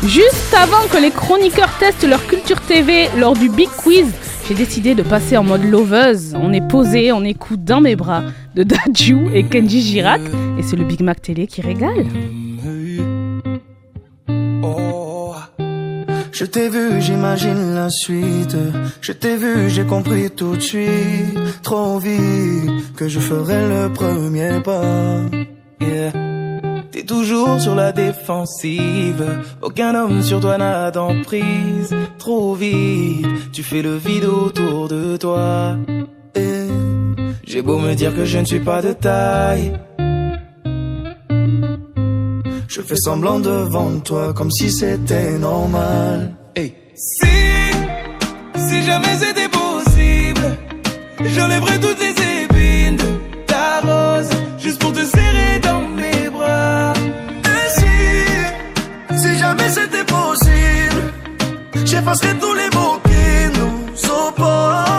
Juste avant que les chroniqueurs testent leur culture TV lors du Big Quiz, j'ai décidé de passer en mode loveuse. On est posé, on écoute dans mes bras de Dadju et Kenji Girac. Et c'est le Big Mac Télé qui régale. Je t'ai vu, j'imagine la suite. Je t'ai vu, j'ai compris tout de suite, trop vite, que je ferai le premier pas. Yeah. T'es toujours sur la défensive, aucun homme sur toi n'a d'emprise. Trop vite, tu fais le vide autour de toi. Et j'ai beau me dire que je ne suis pas de taille. Je fais semblant devant toi comme si c'était normal. Hey. Si, si jamais c'était possible, j'enlèverais toutes les épines de ta rose, juste pour te serrer c'était possible, j'effacerais tous les mots qui nous opposent,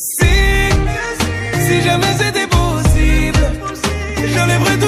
Si, si jamais c'était possible, j'enlèverais toutes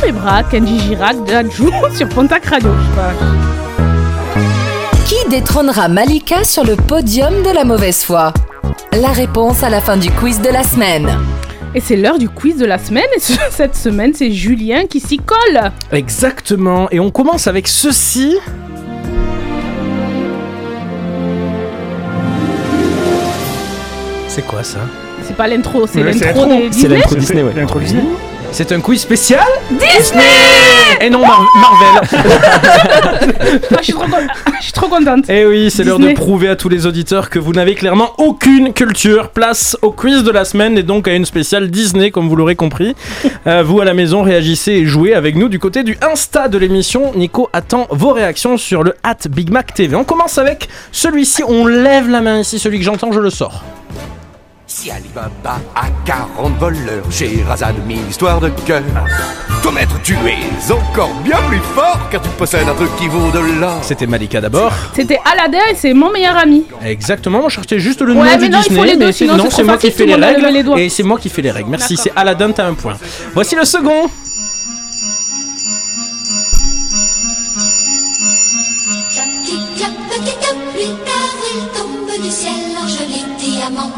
Dans mes bras, Kenji Girac, Dadju sur Pontac Radio. Je sais pas. Qui détrônera Malika sur le podium de la mauvaise foi? La réponse à la fin du quiz de la semaine. Et c'est l'heure du quiz de la semaine. Et ce- cette semaine, c'est Julien qui s'y colle. Exactement. Et on commence avec ceci. C'est quoi ça? C'est pas l'intro, c'est l'intro des C'est Disney. l'intro Disney, ouais. L'intro Disney. C'est un quiz spécial Disney Et non Mar- Marvel Ah, je, suis trop, con- je suis trop contente. Eh oui, c'est l'heure de prouver à tous les auditeurs que vous n'avez clairement aucune culture. Place au quiz de la semaine et donc à une spéciale Disney, comme vous l'aurez compris. Euh, vous à la maison, réagissez et jouez avec nous du côté du Insta de l'émission. Nico attend vos réactions sur le at Big Mac TV. On commence avec celui-ci. On lève la main ici, celui que j'entends, je le sors. Si Alibaba a 40 voleurs, Sherazade mille histoires de cœur. Toi maître, tu es encore bien plus fort car tu possèdes un truc qui vaut de l'or. C'était Malika d'abord. C'était Aladdin et c'est mon meilleur ami. Exactement, moi je cherchais juste le Ouais, nom du non, Disney, les deux, mais c'est sinon non, c'est moi qui fais les règles les et c'est moi qui fais les règles. Merci, c'est Aladdin, t'as un point. Voici le second. Clap, clap, il tombe du ciel diamant.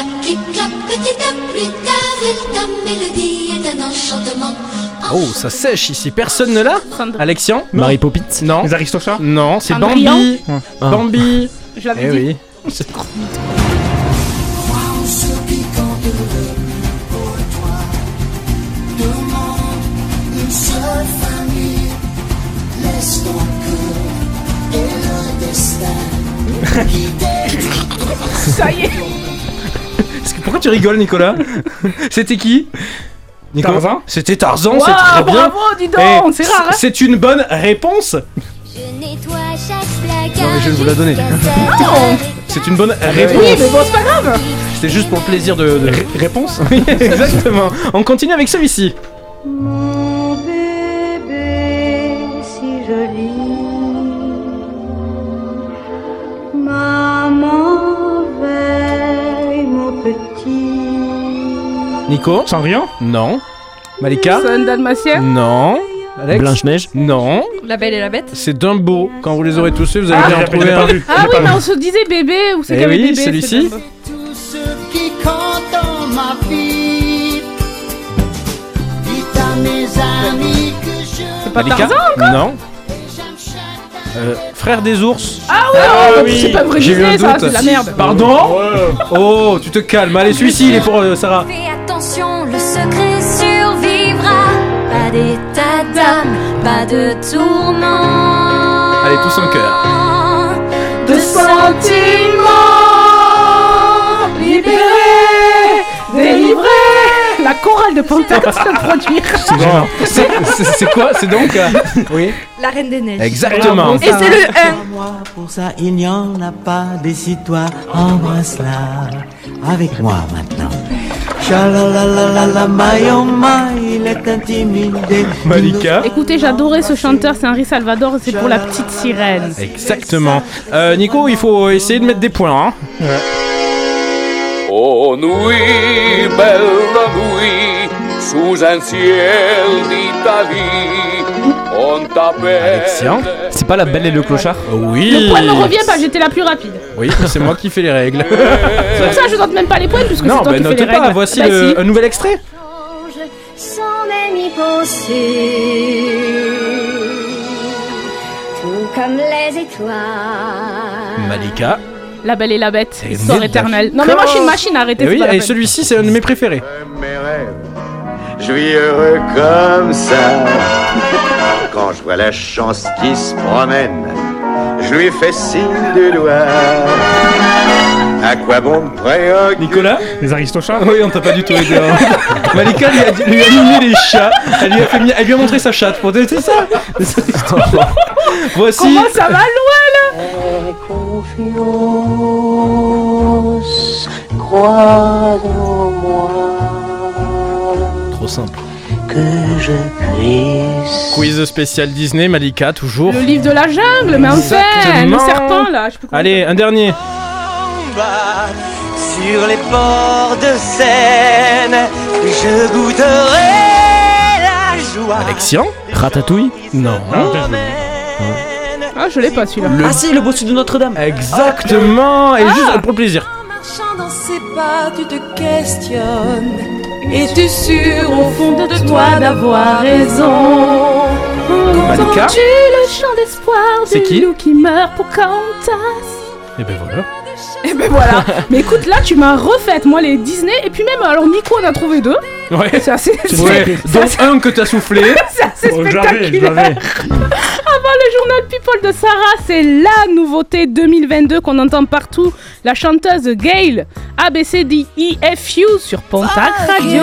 Clap, clip, clap, petit clap, plus tard il ta mélodie est un enchantement. Oh, ça sèche ici, personne ne l'a Alexian Marie Poppit Non. Les Aristochats Non, c'est Bambi. Ah. Bambi. Je l'avais Eh dit. oui. Ce qui compte pour toi demande une seule famille. Ça y est. Que- Pourquoi tu rigoles, Nicolas C'était qui Nico Tarzan C'était Tarzan, c'est très bien. bravo, dis donc, Eh, c'est rare, hein. C'est une bonne réponse. Nettoie chaque placard. Non, mais je vais vous la donner. Non. C'est une bonne Oui, réponse. mais bon, c'est pas grave. C'était juste pour le plaisir de. de... réponse Oui, exactement. On continue avec celui-ci. Nico Cendrillon Non. Malika Son dalmatien Non. Alex Blanche-Neige Non. La Belle et la Bête C'est Dumbo. Quand vous les aurez tous faits, vous allez Ah, bien en trouver un. Ah oui, mais on se disait bébé ou c'est Eh oui, bébé celui-ci. c'est Dumbo. Ceux qui comptent ma vie. Dites à mes amis que je. C'est pas Malika Tarzan encore Non. Euh, frère des ours. Ah oui, oh, c'est pas vrai J'ai eu un Disney, ça, doute. c'est de la merde. Pardon Oh, tu te calmes. Allez, celui-ci, il est pour euh, Sarah. Attention, le secret survivra. Pas d'état d'âme, pas de tourment. Allez, tous en cœur. De sentiments libérés, délivrés. La chorale de va se produire. C'est- quoi? C'est donc. euh, Oui. La Reine des Neiges. Exactement. Et c'est le 1. Moi, pour ça, il n'y en a pas des toi Embrasse-la avec moi maintenant. Oh my, il est intimidé. Malika. Écoutez, j'adorais ce chanteur, c'est Henri Salvador, c'est pour la petite sirène. Exactement. Euh, Nico, il faut essayer de mettre des points. Hein. Oh nuit, belle nuit, sous un ciel d'Italie. Alexia. C'est pas la belle et le clochard Oui. Le point ne revient pas, j'étais la plus rapide. Oui, c'est moi qui fais les règles. C'est pour ça que je note même pas les points, puisque non, c'est toi bah qui fais règles. pas. Voici Bah, le- si. un nouvel extrait. Sans même y penser. Tout comme les étoiles. Malika. La belle et la bête, Et histoire éternelle. Non mais moi je suis une machine, arrêtez. Et c'est oui, et celui-ci, c'est un de mes préférés. mes rêves. Je vis heureux comme ça. Quand je vois la chance qui se promène, je lui fais signe de doigt. À quoi bon me préoccuper? Nicolas Les Aristochats Oui, on t'a pas du tout aidé. hein. Malika lui a, lui a les chats. Elle lui a, fait, mi- elle lui a montré sa chatte. Pour c'est ça? Voici. Comment ça va loin là? Confiance, crois en moi. Trop simple. Que je puisse. Quiz spécial Disney, Malika, toujours. Le livre de la jungle, mais enfin, le serpent là, je comment Allez, un dernier. Sur les bords de Seine, je goûterai la joie. Alexia Ratatouille? Non. Ah, je l'ai pas celui-là. Le- Ah si, le bossu de Notre-Dame Exactement. Et Ah. juste pour le plaisir. Marchant dans ses pas, tu te questionnes. Es-tu sûr au fond de toi d'avoir raison? Entends-tu le chant d'espoir C'est du qui? loup qui meurt pour Cantas Et ben voilà. Et ben voilà. Mais écoute, là, tu m'as refaite, moi, les Disney. Et puis même, alors Nico en a trouvé deux. Ouais. C'est assez, c'est- Ouais, dont un que t'as soufflé. c'est assez Oh, spectaculaire. Avant le journal People de Sarah, c'est la nouveauté 2022 qu'on entend partout. La chanteuse Gail, ABCDEFU sur Pontac Radio.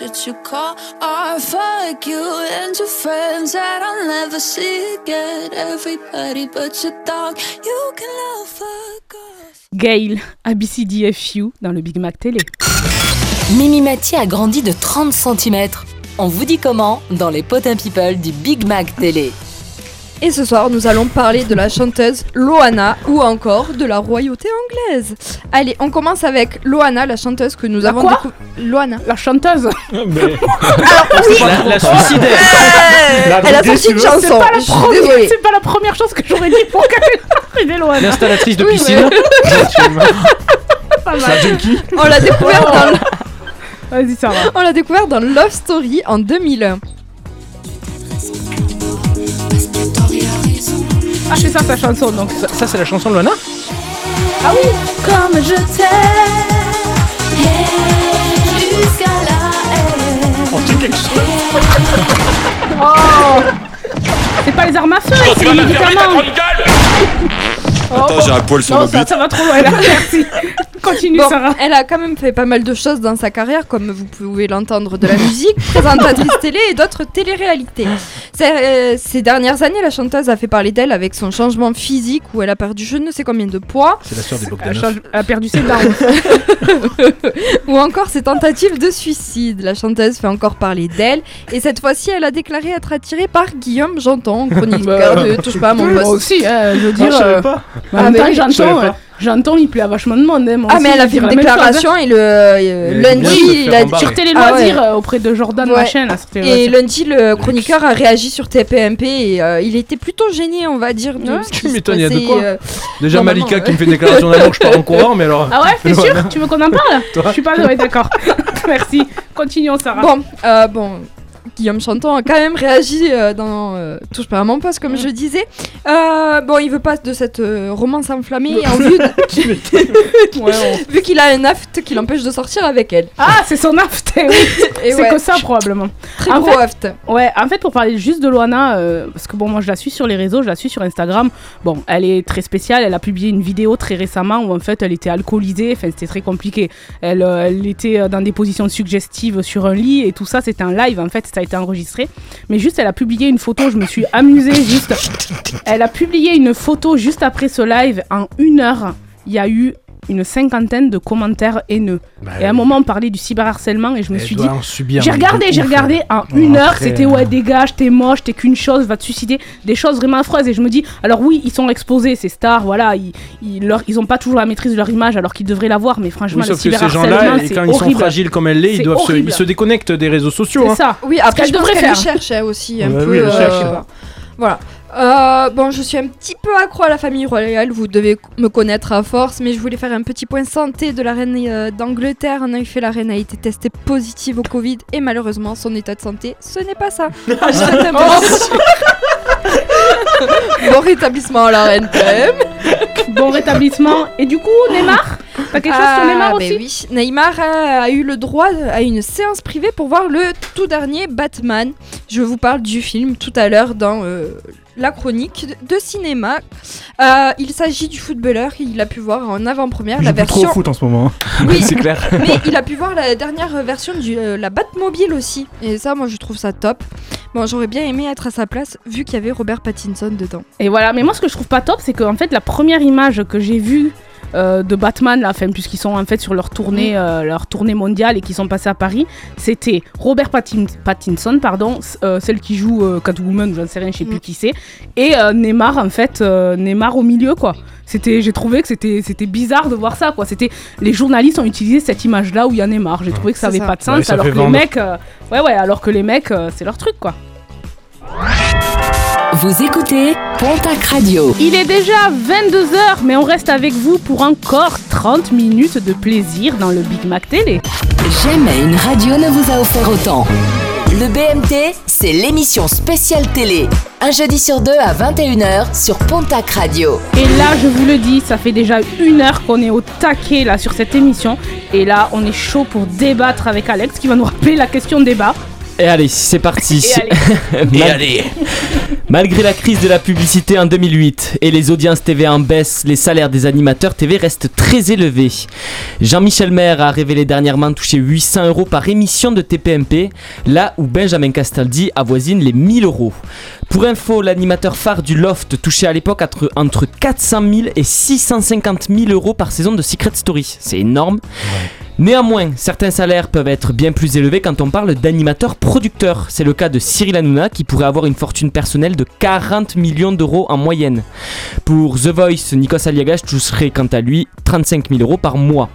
What you call art. Fuck you and your friends that I'll never see again. Everybody but your dog, you can love fuck off. Gail, ABCDFU dans le Big Mac Télé. Mimi Mathieu a grandi de 30 cm. On vous dit comment dans les Potins People du Big Mac Télé. Et ce soir, nous allons parler de la chanteuse Loana ou encore de la royauté anglaise. Allez, on commence avec Loana, la chanteuse que nous La avons quoi décou- Loana. La chanteuse La, la suicidaire. Euh, Elle a sorti une chanson. C'est pas, la première- c'est pas la première chose que j'aurais dit pour qu'elle loin. L'installatrice de Oui, piscine. Pas mal. On l'a découvert Oh. dans Vas-y, ça va. On l'a découvert dans Love Story en 2001. Ah, c'est ça sa chanson donc. Ça, ça, c'est la chanson de Lana Ah oui Comme je t'aime Jusqu'à la haine. On dit quelque chose. Oh C'est pas les armes à feu, c'est les médicaments Attends, j'ai un poil sur Non, le ça, bite. ça va trop loin là, merci. Continue Bon, Sarah. elle a quand même fait pas mal de choses dans sa carrière, comme vous pouvez l'entendre de la musique, présentatrice télé et d'autres téléréalités. Ces, euh, ces dernières années, la chanteuse a fait parler d'elle avec son changement physique où elle a perdu je ne sais combien de poids, C'est la sœur des Elle, Bogdanov. change- elle a perdu ses dents. ou encore ses tentatives de suicide. La chanteuse fait encore parler d'elle et cette fois-ci, elle a déclaré être attirée par Guillaume Janton, chroniqueur de Touche pas à mon Moi poste. aussi, hein, je veux Ah, dire. je savais euh, pas. Ah, mais j'entends, il plaît à vachement de monde. hein, moi Ah aussi, mais elle a fait une chose, hein. déclaration et le euh, lundi, il a dit. Sur Télé Ah ouais. Loisirs euh, auprès de Jordan Ouais. Machin là, sur Télé Et lundi, le chroniqueur a réagi sur TPMP et euh, il était plutôt gêné, on va dire. De Ouais, ce tu m'étonnes, il y a de quoi. euh, Déjà Malika qui me fait une déclaration d'amour, je pars en courant, mais alors. Ah ouais, t'es sûr? Tu veux qu'on en parle? Je suis pas ouais, d'accord. Merci. Continuons Sarah. Bon, euh, bon, Guillaume Chanton a quand même réagi euh, dans euh, Touche pas à mon poste, comme je disais. Euh, bon, il veut pas de cette euh, romance enflammée en vue, de- vu qu'il a un aft qui l'empêche de sortir avec elle. Ah, c'est son aft, eh oui. Et C'est ouais, que ça probablement. Très En gros aft. Ouais, en fait, pour parler juste de Loana, euh, parce que bon, moi je la suis sur les réseaux, je la suis sur Instagram. Bon, elle est très spéciale. Elle a publié une vidéo très récemment où en fait elle était alcoolisée. Enfin, c'était très compliqué. Elle, euh, elle était euh, dans des positions suggestives sur un lit et tout ça. C'était un live en fait, ça a été enregistré. Mais juste, elle a publié une photo. Je me suis amusée juste. Elle a publié une photo juste après ce live en une heure. Il y a eu une cinquantaine de commentaires haineux. Bah et à un moment, on parlait du cyberharcèlement et je me suis dit, j'ai regardé, j'ai regardé en elle. une heure, c'était ouais dégage, t'es moche, t'es qu'une chose, va te suicider, des choses vraiment affreuses et je me dis, alors oui, ils sont exposés, ces stars, voilà, ils, ils, leur- ils ont pas toujours la maîtrise de leur image alors qu'ils devraient l'avoir, mais franchement, Oui, le sauf que ces gens-là, quand ils sont horrible. fragiles comme elle l'est, ils, doivent se, horrible. ils se déconnectent des réseaux sociaux. C'est hein. ça. Oui, après, je qu'elle faire. cherche aussi un peu. euh. Voilà. Euh, bon, je suis un petit peu accro à la famille royale, vous devez me connaître à force, mais je voulais faire un petit point santé de la reine euh, d'Angleterre. En effet, la reine a été testée positive au Covid et malheureusement, son état de santé, ce n'est pas ça. Je un bon- rétablissement à la reine quand même. Bon rétablissement. Et du coup, Neymar? T'as quelque chose sur Ah, Neymar ben oui. Neymar a, a eu le droit à une séance privée pour voir le tout dernier Batman. Je vous parle du film tout à l'heure dans euh, la chronique de, cinéma. Euh, il s'agit du footballeur. Il a pu voir en avant-première la trop version. au foot en ce moment. Oui, C'est clair. mais il a pu voir la dernière version de la Batmobile aussi. Et ça, moi, je trouve ça top. Bon, j'aurais bien aimé être à sa place vu qu'il y avait Robert Pattinson dedans. Et voilà, mais moi ce que je trouve pas top, c'est qu'en fait la première image que j'ai vue euh, de Batman, là, puisqu'ils sont en fait sur leur tournée, euh, leur tournée mondiale et qui sont passés à Paris, c'était Robert Pattin- Pattinson, pardon, euh, celle qui joue euh, Catwoman, j'en sais rien, je sais Mm. plus qui c'est, et euh, Neymar, en fait, euh, Neymar au milieu, quoi. C'était, j'ai trouvé que c'était, c'était bizarre de voir ça, quoi. C'était, les journalistes ont utilisé cette image-là où il y a Neymar. J'ai trouvé que ça C'est avait ça. pas de sens, Ouais, alors que les mecs, euh, ouais, ouais, alors que les mecs, euh, c'est leur truc, quoi. Vous écoutez Pontac Radio. Il est déjà 22h, mais on reste avec vous pour encore 30 minutes de plaisir dans le Big Mac Télé. Jamais une radio ne vous a offert autant. Le BMT, c'est l'émission spéciale télé. Un jeudi sur deux à 21h sur Pontac Radio. Et là, je vous le dis, ça fait déjà une heure qu'on est au taquet là sur cette émission. Et là, on est chaud pour débattre avec Alex qui va nous rappeler la question débat. Et allez, c'est parti. Et Mal- allez. Malgré la crise de la publicité en 2008 et les audiences TV en baisse, les salaires des animateurs TV restent très élevés. Jean-Michel Maire a révélé dernièrement toucher 800 euros par émission de TPMP, là où Benjamin Castaldi avoisine les 1000 euros. Pour info, l'animateur phare du Loft touchait à l'époque entre, entre 400 000 et 650 000 euros par saison de Secret Story. C'est énorme. Néanmoins, certains salaires peuvent être bien plus élevés quand on parle d'animateurs producteurs. C'est le cas de Cyril Hanouna qui pourrait avoir une fortune personnelle de 40 millions d'euros en moyenne. Pour The Voice, Nikos Aliagas toucherait quant à lui 35 000 euros par mois.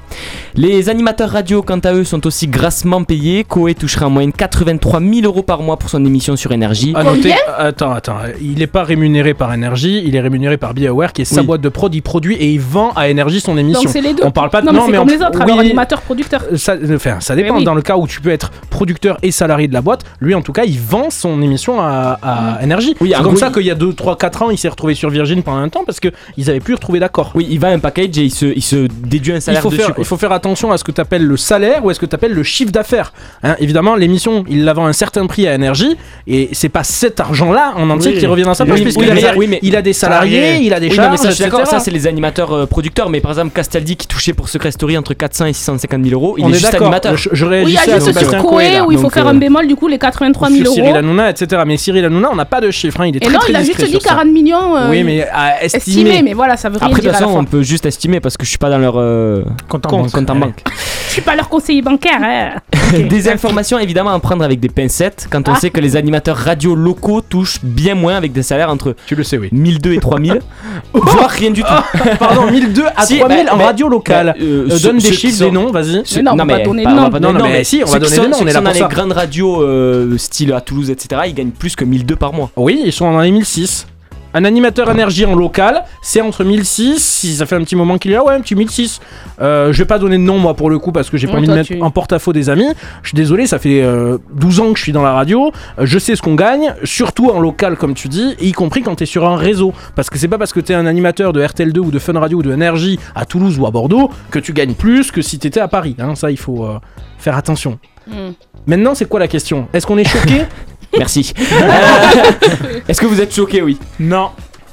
Les animateurs radio, quant à eux, sont aussi grassement payés. Koé touchera en moyenne 83 000 euros par mois pour son émission sur énergie. À noter- attends, attends, il n'est pas rémunéré par Énergie, il est rémunéré par BioWare qui est sa Oui. boîte de prod, il produit et il vend à Énergie son émission. Donc c'est les deux. On parle pas de non, mais c'est mais comme on- les autres, oui, alors animateur, producteur. Ça, enfin, ça dépend. Mais oui. Dans le cas où tu peux être producteur et salarié de la boîte, lui en tout cas, il vend son émission à, à Énergie. Oui, c'est comme ça il- qu'il y a 2, 3, 4 ans, il s'est retrouvé sur Virgin pendant un temps parce qu'ils avaient plus retrouvé d'accord. Oui, il va un package et il se, il se déduit un Il salaire faut, dessus. faire, quoi. il faut faire attention à ce que tu appelles le salaire ou à ce que tu appelles le chiffre d'affaires. Hein, évidemment, l'émission, il la vend à un certain prix à énergie et c'est pas cet argent-là en entier Oui. qui revient dans sa Oui, poche, oui, puisqu'il oui, a, oui, il a des salariés, il a des Oui, non, mais charges. ça, je suis d'accord, etc. ça c'est les animateurs euh, producteurs, mais par exemple Castaldi qui touchait pour Secret Story entre 400 et 650 000 euros, il On est, est juste d'accord, animateur. je- je Oui, il y a juste Sébastien sur Coé, Koé là. où il faut faire euh, un bémol, du coup, les 83 000 Sur euros. Cyril Hanouna, etc. Mais Cyril Hanouna, on n'a pas de chiffre, hein, il est Et très non, très il a juste dit sur ça. 40 millions. euh, Oui, mais à estimer. estimé, mais voilà, ça veut rien Après, de dire toute façon, on peut juste estimer parce que je suis pas dans leur euh, Compte en compte, banque. compte en banque. Je suis pas leur conseiller bancaire. Hein. des informations évidemment à prendre avec des pincettes quand on Ah. sait que les animateurs radio locaux touchent bien moins avec des salaires entre tu le sais, oui. 1002 et 3000, voire rien du tout. Pardon, 1002 à Si, 3000 bah, en bah, radio locale. bah, euh, Euh, donne des chiffres, sont- des noms, vas-y. ceux- non, on va pas donner de on va nom. pas Non, donner non, mais si, on va qui donner sont- des noms, on est là dans les grandes radios euh, style à Toulouse, etc., ils gagnent plus que 1002 par mois. Oui, ils sont dans les 1006. Un animateur énergie en local, c'est entre 1006, si ça fait un petit moment qu'il est là, ouais, un petit 1006. Euh, je vais pas donner de nom, moi, pour le coup, parce que j'ai pas envie de mettre tu- en porte-à-faux des amis. Je suis désolé, ça fait euh, 12 ans que je suis dans la radio. Euh, je sais ce qu'on gagne, surtout en local, comme tu dis, y compris quand t'es sur un réseau. Parce que c'est pas parce que t'es un animateur de RTL2 ou de Fun Radio ou de Énergie à Toulouse ou à Bordeaux que tu gagnes plus que si t'étais à Paris. hein. Ça, il faut euh, faire attention. Hmm. Maintenant, c'est quoi la question? Est-ce qu'on est choqué? Merci. Euh, Est-ce que vous êtes choqué Oui. Non.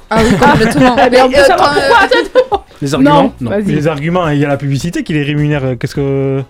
Ah oui, complètement. Mais on peut euh, savoir pourquoi. Les arguments Non, vas-y. Les arguments, il y a la publicité qui les rémunère. euh, Qu'est-ce que.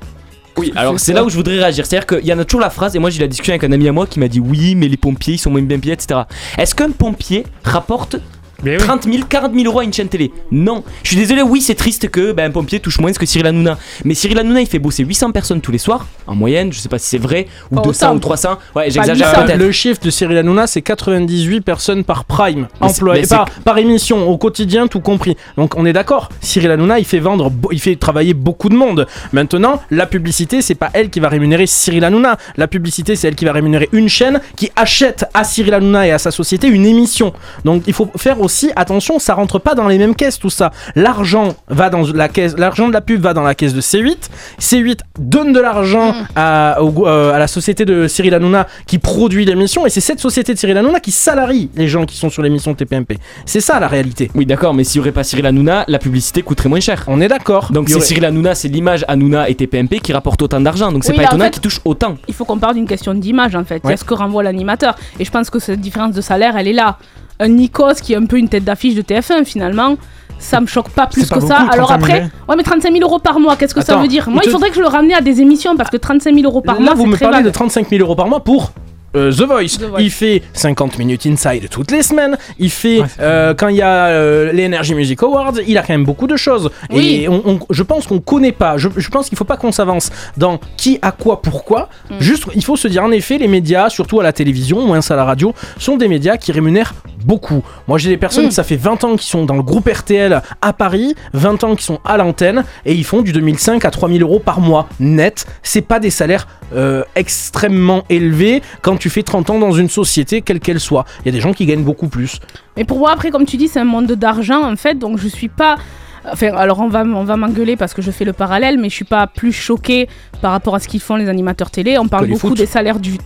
Oui, alors c'est là où je voudrais réagir. C'est-à-dire qu'il y en a toujours la phrase, et moi j'ai eu la discussion avec un ami à moi qui m'a dit oui, mais les pompiers ils sont moins bien payés, etc. Est-ce qu'un pompier rapporte Mais oui. 30 000, 40 000 euros à une chaîne télé Non. Je suis désolé, oui, c'est triste que ben, un pompier touche moins que Cyril Hanouna. Mais Cyril Hanouna il fait bosser 800 personnes tous les soirs, en moyenne, je sais pas si c'est vrai, ou Pas 200 autant. ou 300. Ouais, j'exagère 800. peut-être. Le chiffre de Cyril Hanouna, c'est 98 personnes par prime Mais c'est- employé, mais c'est- par, par émission, au quotidien, tout compris. Donc on est d'accord, Cyril Hanouna, il fait vendre, bo- il fait travailler beaucoup de monde. Maintenant, la publicité, c'est pas elle qui va rémunérer Cyril Hanouna. La publicité, c'est elle qui va rémunérer une chaîne qui achète à Cyril Hanouna et à sa société une émission. Donc il faut faire aussi attention, ça rentre pas dans les mêmes caisses tout ça. L'argent va dans la caisse, l'argent de la pub va dans la caisse de C8. C8 donne de l'argent à, go- euh, à la société de Cyril Hanouna qui produit l'émission et c'est cette société de Cyril Hanouna qui salarie les gens qui sont sur l'émission TPMP. C'est ça la réalité. Oui, d'accord, mais s'il y aurait pas Cyril Hanouna, la publicité coûterait moins cher. On est d'accord. Donc c'est aurait- Cyril Hanouna, c'est l'image Hanouna et TPMP qui rapportent autant d'argent. Donc c'est Oui, pas là, en étonnant fait- qu'ils touchent autant. Il faut qu'on parle d'une question d'image en fait. Il y Ouais. a ce que renvoie l'animateur. Et je pense que cette différence de salaire, elle est là. Un Nikos qui est un peu une tête d'affiche de TF1 finalement. Ça me choque pas plus pas que ça. Alors 35 000, après, ouais, mais 35 000 euros par mois, qu'est-ce que ça veut dire? Moi, te- il faudrait que je le ramène à des émissions parce que 35 000 euros par Là, mois, vous c'est me très parlez vague. de 35 000 euros par mois pour euh, The, Voice. Il fait 50 minutes inside toutes les semaines. Il fait euh, quand il y a euh, les Energy Music Awards. Il a quand même beaucoup de choses. Oui. Et on- on- je pense qu'on connaît pas. Je, je pense qu'il faut pas qu'on s'avance dans qui a quoi, pourquoi. Mm. Juste, il faut se dire en effet, les médias, surtout à la télévision, moins à la radio, sont des médias qui rémunèrent beaucoup. Moi, j'ai des personnes, Mm. ça fait 20 ans qui sont dans le groupe RTL à Paris, 20 ans qui sont à l'antenne et ils font du 2005 à 3000 euros par mois net. C'est pas des salaires euh, extrêmement élevés quand tu fais 30 ans dans une société, quelle qu'elle soit. Il y a des gens qui gagnent beaucoup plus. Mais pour moi, après, comme tu dis, c'est un monde d'argent, en fait, donc je suis pas. Enfin, alors on va, on va m'engueuler parce que je fais le parallèle, mais je suis pas plus choquée par rapport à ce qu'ils font les animateurs télé. On parle beaucoup foot. des salaires du,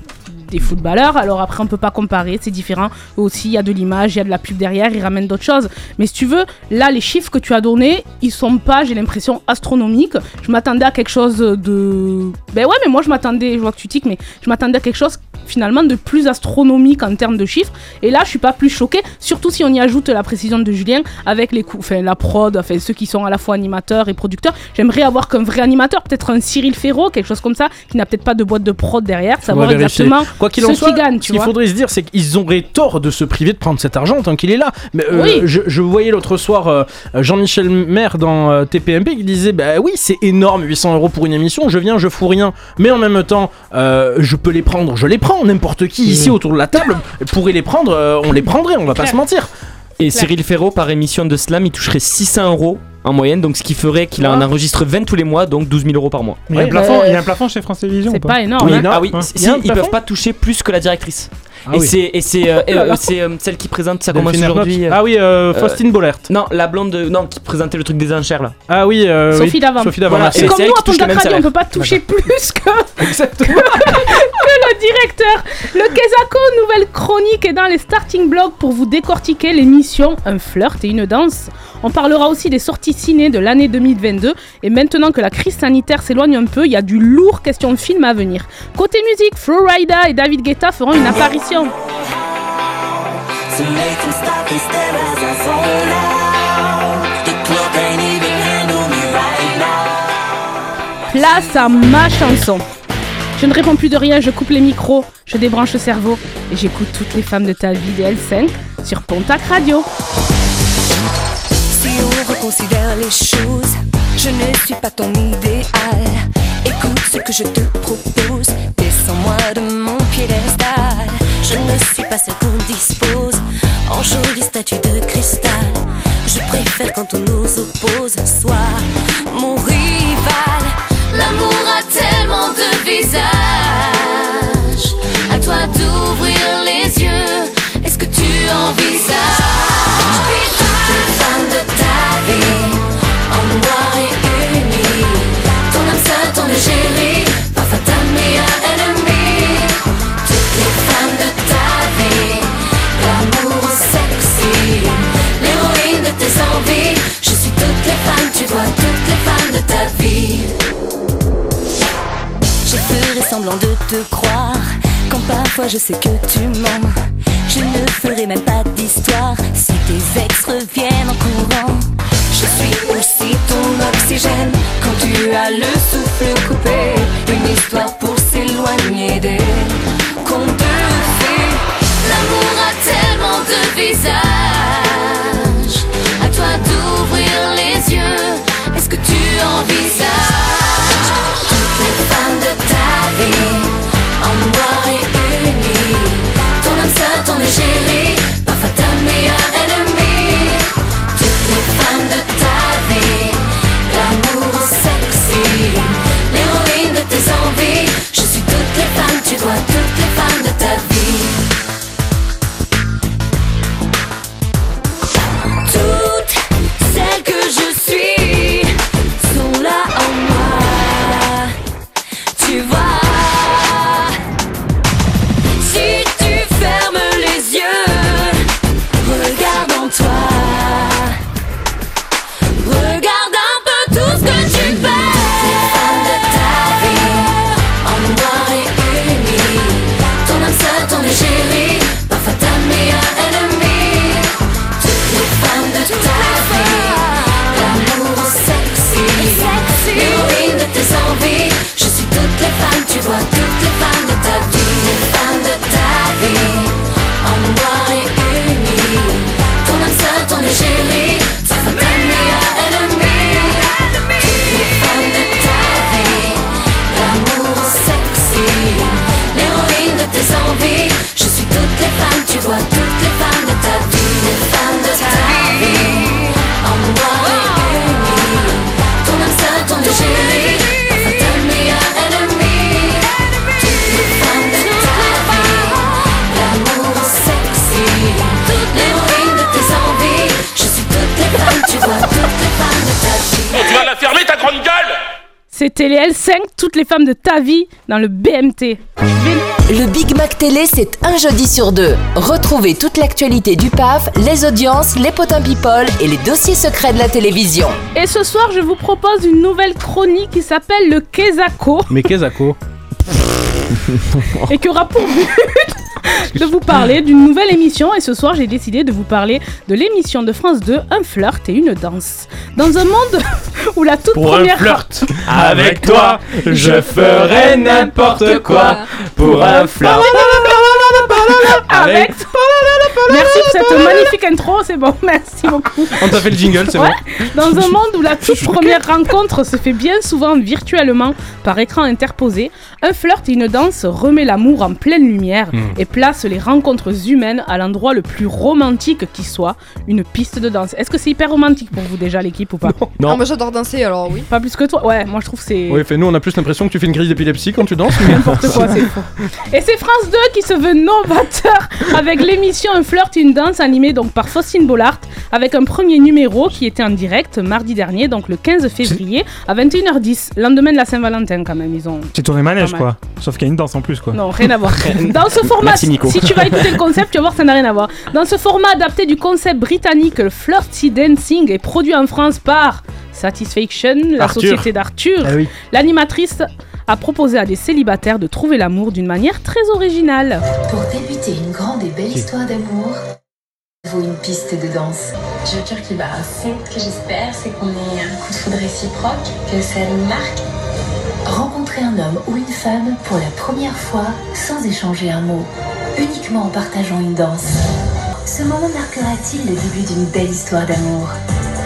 des footballeurs, alors après on peut pas comparer, c'est différent. Aussi, il y a de l'image, il y a de la pub derrière, ils ramènent d'autres choses. Mais si tu veux, là, les chiffres que tu as donnés, ils sont pas, j'ai l'impression, astronomiques. Je m'attendais à quelque chose de. Ben ouais, mais moi je m'attendais, je vois que tu tiques, mais je m'attendais à quelque chose finalement de plus astronomique en termes de chiffres. Et là, je suis pas plus choquée, surtout si on y ajoute la précision de Julien avec les coups, enfin la prod, enfin ceux qui sont à la fois animateurs et producteurs. J'aimerais avoir qu'un vrai animateur, peut-être un Cyril Ferro, quelque chose comme ça, qui n'a peut-être pas de boîte de prod derrière, savoir exactement Quoi qu'il ceux en soit, qui gagnent, ce tu qu'il vois. faudrait se dire, c'est qu'ils auraient tort de se priver de prendre cet argent tant qu'il est là. Mais euh, Oui. je, je voyais l'autre soir euh, Jean-Michel Maire dans euh, TPMP qui disait Bah oui, c'est énorme, 800 euros pour une émission. Je viens, je fous rien. Mais en même temps, je peux les prendre, je les prends. N'importe qui ici autour de la table pourrait les prendre, euh, on les prendrait, on va pas se mentir. Et Cyril Ferro, par émission de slam, il toucherait 600 euros en moyenne, donc ce qui ferait qu'il en Ah. enregistre 20 tous les mois, donc 12 000 euros par mois. Il y a un plafond- Euh, il y a un plafond chez France Télévisions C'est pas énorme. Oui, hein. ah oui, Ouais. si, Il y a un ils peuvent pas toucher plus que la directrice. Ah et oui. c'est et c'est euh, Oh euh, c'est, euh, celle qui présente ça commence aujourd'hui. Ah oui, euh, Faustine Bollert. Non, la blonde de- non qui présentait le truc des enchères là. Ah oui, euh, Sophie oui. Davant. Sophie Davant, Voilà, Comme c'est elle nous, à Pontac Radio, on peut pas toucher plus que, Exactement. que le directeur. Le Kesako, nouvelle chronique est dans les starting blocks pour vous décortiquer l'émission Un flirt et une danse. On parlera aussi des sorties ciné de l'année 2022. Et maintenant que la crise sanitaire s'éloigne un peu, il y a du lourd question de film à venir. Côté musique, Florida et David Guetta feront une apparition. Now. Place à ma chanson. Je ne réponds plus de rien, je coupe les micros, je débranche le cerveau et j'écoute toutes les femmes de ta vie des L5 sur Pontac Radio. Si on reconsidère les choses, je ne suis pas ton idéal. Écoute ce que je te propose, descends-moi de mon piédestal. Je ne suis pas celle qu'on dispose en jolie statue de cristal. Je préfère quand on nous oppose, soit mon rival. L'amour a tellement de visages. À toi d'ouvrir les yeux. Est-ce que tu envisages? Toutes les femmes de ta vie de te croire quand parfois je sais que tu mens. Je ne ferai même pas d'histoire si tes ex reviennent en courant. Je suis aussi ton oxygène quand tu as le souffle coupé. Une histoire pour s'éloigner des contes de fées. L'amour a tellement de visages. À toi d'ouvrir les yeux. Est-ce que tu envisages silly C'était les L5, toutes les femmes de ta vie dans le BMT. Le Big Mac Télé, c'est un jeudi sur deux. Retrouvez toute l'actualité du PAF, les audiences, les potins people et les dossiers secrets de la télévision. Et ce soir, je vous propose une nouvelle chronique qui s'appelle le Kezako Mais Kezako et qui aura pour but de vous parler d'une nouvelle émission. Et ce soir, j'ai décidé de vous parler de l'émission de France 2, Un flirt et une danse. Dans un monde où la toute Pour un première. flirt avec toi, je ferai n'importe quoi. Pour un flirt Avec. Merci pour cette magnifique intro, c'est bon, merci beaucoup. On t'a fait le jingle, c'est Ouais. bon. Dans un monde où la toute première rencontre se fait bien souvent virtuellement par écran interposé, un flirt et une danse remet l'amour en pleine lumière Hmm. et place les rencontres humaines à l'endroit le plus romantique qui soit, une piste de danse. Est-ce que c'est hyper romantique pour vous déjà l'équipe ou pas? Ah, moi j'adore danser alors oui. Pas plus que toi? Ouais, moi je trouve que c'est Oui, fait nous on a plus l'impression que tu fais une crise d'épilepsie quand tu danses. mais- n'importe quoi, c'est faux. Et c'est France 2 qui se veut novateur avec l'émission Un flirt et une danse animée donc par Faustine Bollard avec un premier numéro qui était en direct mardi dernier, donc le 15 février à 21h10, lendemain de la Saint-Valentin quand même. Ils ont C'est tourné manège quoi. Sauf qu'il y a une danse en plus quoi. non, rien à voir. Dans ce format, Merci, Nico. si tu vas écouter le concept, tu vas voir ça n'a rien à voir. Dans ce format adapté du concept britannique, le Flirty Dancing est produit en France par Satisfaction, la Arthur. société d'Arthur. Ah oui. L'animatrice a proposé à des célibataires de trouver l'amour d'une manière très originale. Pour débuter une grande et belle histoire d'amour, il faut une piste de danse. Je veux dire qu'il va à fond. Ce que j'espère, c'est qu'on ait un coup de foudre réciproque, que ça nous marque. Rencontrer un homme ou une femme pour la première fois sans échanger un mot, uniquement en partageant une danse. Ce moment marquera-t-il le début d'une belle histoire d'amour?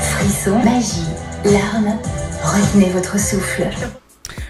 Frissons, magie, larmes, retenez votre souffle.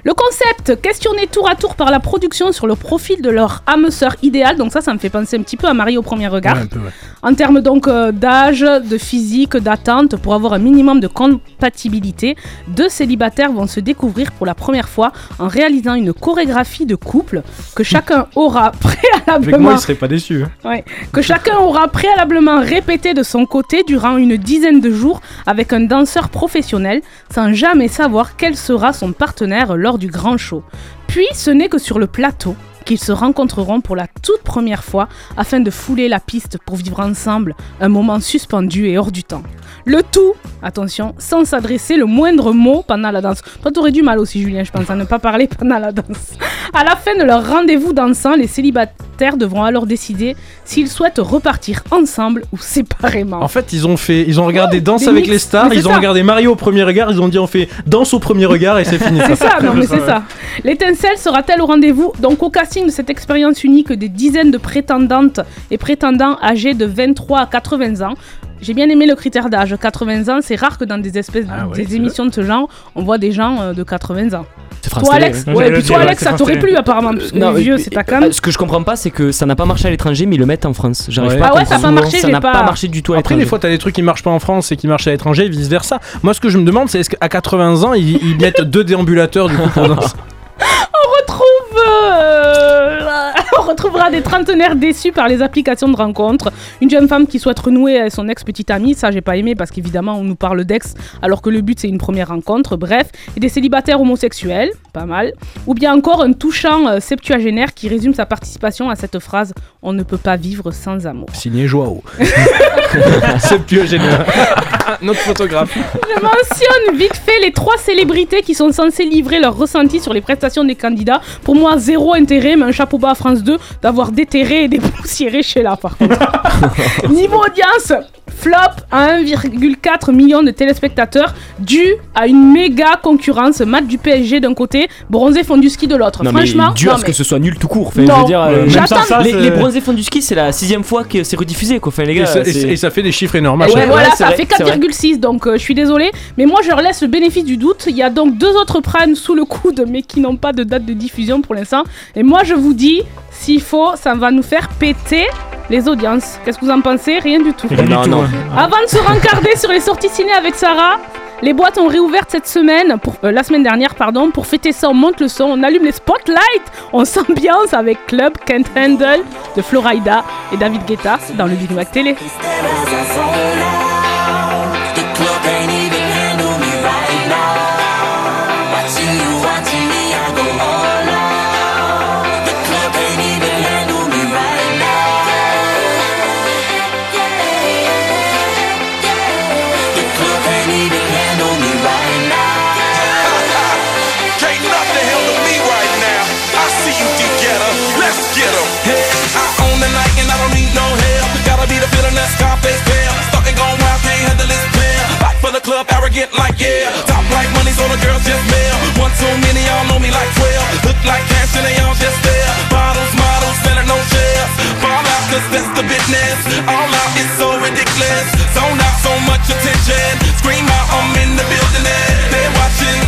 Le concept, questionné tour à tour par la production sur le profil de leur âme sœur idéale, donc ça, ça me fait penser un petit peu à Marie au premier regard. Ouais, un peu, ouais. En termes donc euh, d'âge, de physique, d'attente, pour avoir un minimum de compatibilité, deux célibataires vont se découvrir pour la première fois en réalisant une chorégraphie de couple que chacun aura Avec préalablement moi, il serait pas déçu. hein. Ouais. Que chacun aura préalablement répété de son côté durant une dizaine de jours avec un danseur professionnel sans jamais savoir quel sera son partenaire lors du grand show. Puis ce n'est que sur le plateau qu'ils se rencontreront pour la toute première fois afin de fouler la piste pour vivre ensemble un moment suspendu et hors du temps. Le tout, attention, sans s'adresser le moindre mot pendant la danse. Toi, t'aurais du mal aussi, Julien, je pense, à ne pas parler pendant la danse. À la fin de leur rendez-vous dansant, les célibataires devront alors décider s'ils souhaitent repartir ensemble ou séparément. En fait, ils ont fait, ils ont regardé Ouais, Danse avec mix. les stars, ils ont ça. regardé Mario au premier regard, ils ont dit on fait Danse au premier regard et c'est fini. C'est ça, non mais c'est ça. L'étincelle sera-t-elle au rendez-vous? Donc au casting de cette expérience unique, des dizaines de prétendantes et prétendants âgés de 23 à 80 ans. J'ai bien aimé le critère d'âge. 80 ans, c'est rare que dans des espèces, Ah ouais, des émissions de ce genre, on voit des gens euh, de 80 ans. France Toi Télé, Alex, ouais. ouais, puis toi dire, Alex, ça France t'aurait plu apparemment, parce que Non, les vieux, euh, c'est ta euh, cam. Ce que je comprends pas, c'est que ça n'a pas marché à l'étranger, mais ils le mettent en France. J'arrive Ouais. pas à Ah ouais, ça a comprendre. pas marché, Ça n'a pas- pas marché du tout à Après, des fois, t'as des trucs qui marchent pas en France et qui marchent à l'étranger, et vice versa. Moi, ce que je me demande, c'est est-ce qu'à 80 ans, ils, ils mettent deux déambulateurs du coup pour danser On retrouve. euh, on retrouvera des trentenaires déçus par les applications de rencontres. Une jeune femme qui souhaite renouer avec son ex-petite amie, ça j'ai pas aimé parce qu'évidemment on nous parle d'ex alors que le but c'est une première rencontre. Bref, et des célibataires homosexuels, pas mal. Ou bien encore un touchant euh, septuagénaire qui résume sa participation à cette phrase On ne peut pas vivre sans amour. Signé Joao. génial. Notre photographe. Je mentionne vite fait les trois célébrités qui sont censées livrer leur ressenti sur les prestations des candidats. Pour moi, zéro intérêt, mais un chapeau bas à France 2 d'avoir déterré et dépoussiéré chez là, par contre. Niveau audience, flop à 1,4 million de téléspectateurs, dû à une méga concurrence. Match du PSG d'un côté, bronzé fond du ski de l'autre. Mais Franchement, dur non, à ce mais- que ce soit nul tout court. Enfin, Non. je veux dire, euh, même j'attends- ça, les, les bronzés fonds du ski, c'est la sixième fois que c'est rediffusé. Quoi. Enfin, les gars, Et ça, et- c'est- et ça fait des chiffres énormes. ouais, voilà, c'est ça vrai, fait c'est vrai. 4,6, donc euh, je suis désolée. Mais moi, je leur laisse le bénéfice du doute. Il y a donc deux autres primes sous le coude, mais qui n'ont pas de date de diffusion pour l'instant. Et moi, je vous dis, s'il faut, ça va nous faire péter les audiences. Qu'est-ce que vous en pensez? Rien du tout. Rien du Non, tout, non. hein. Avant de se rencarder sur les sorties ciné avec Sarah, les boîtes ont réouvert cette semaine, pour, euh, la semaine dernière, pardon. Pour fêter ça, on monte le son, on allume les spotlights, on s'ambiance avec Club Can't Handle de Florida et David Guetta dans le Big Mac Télé. Arrogant like yeah. Top like money, so the girls just mail. One too many, y'all know me like 12. Look like cash and they all just there. Bottles, models, selling no shares. Fall out, cause that's the business. All out is so ridiculous. Zone out, so much attention. Scream out, I'm in the building. and They're watching,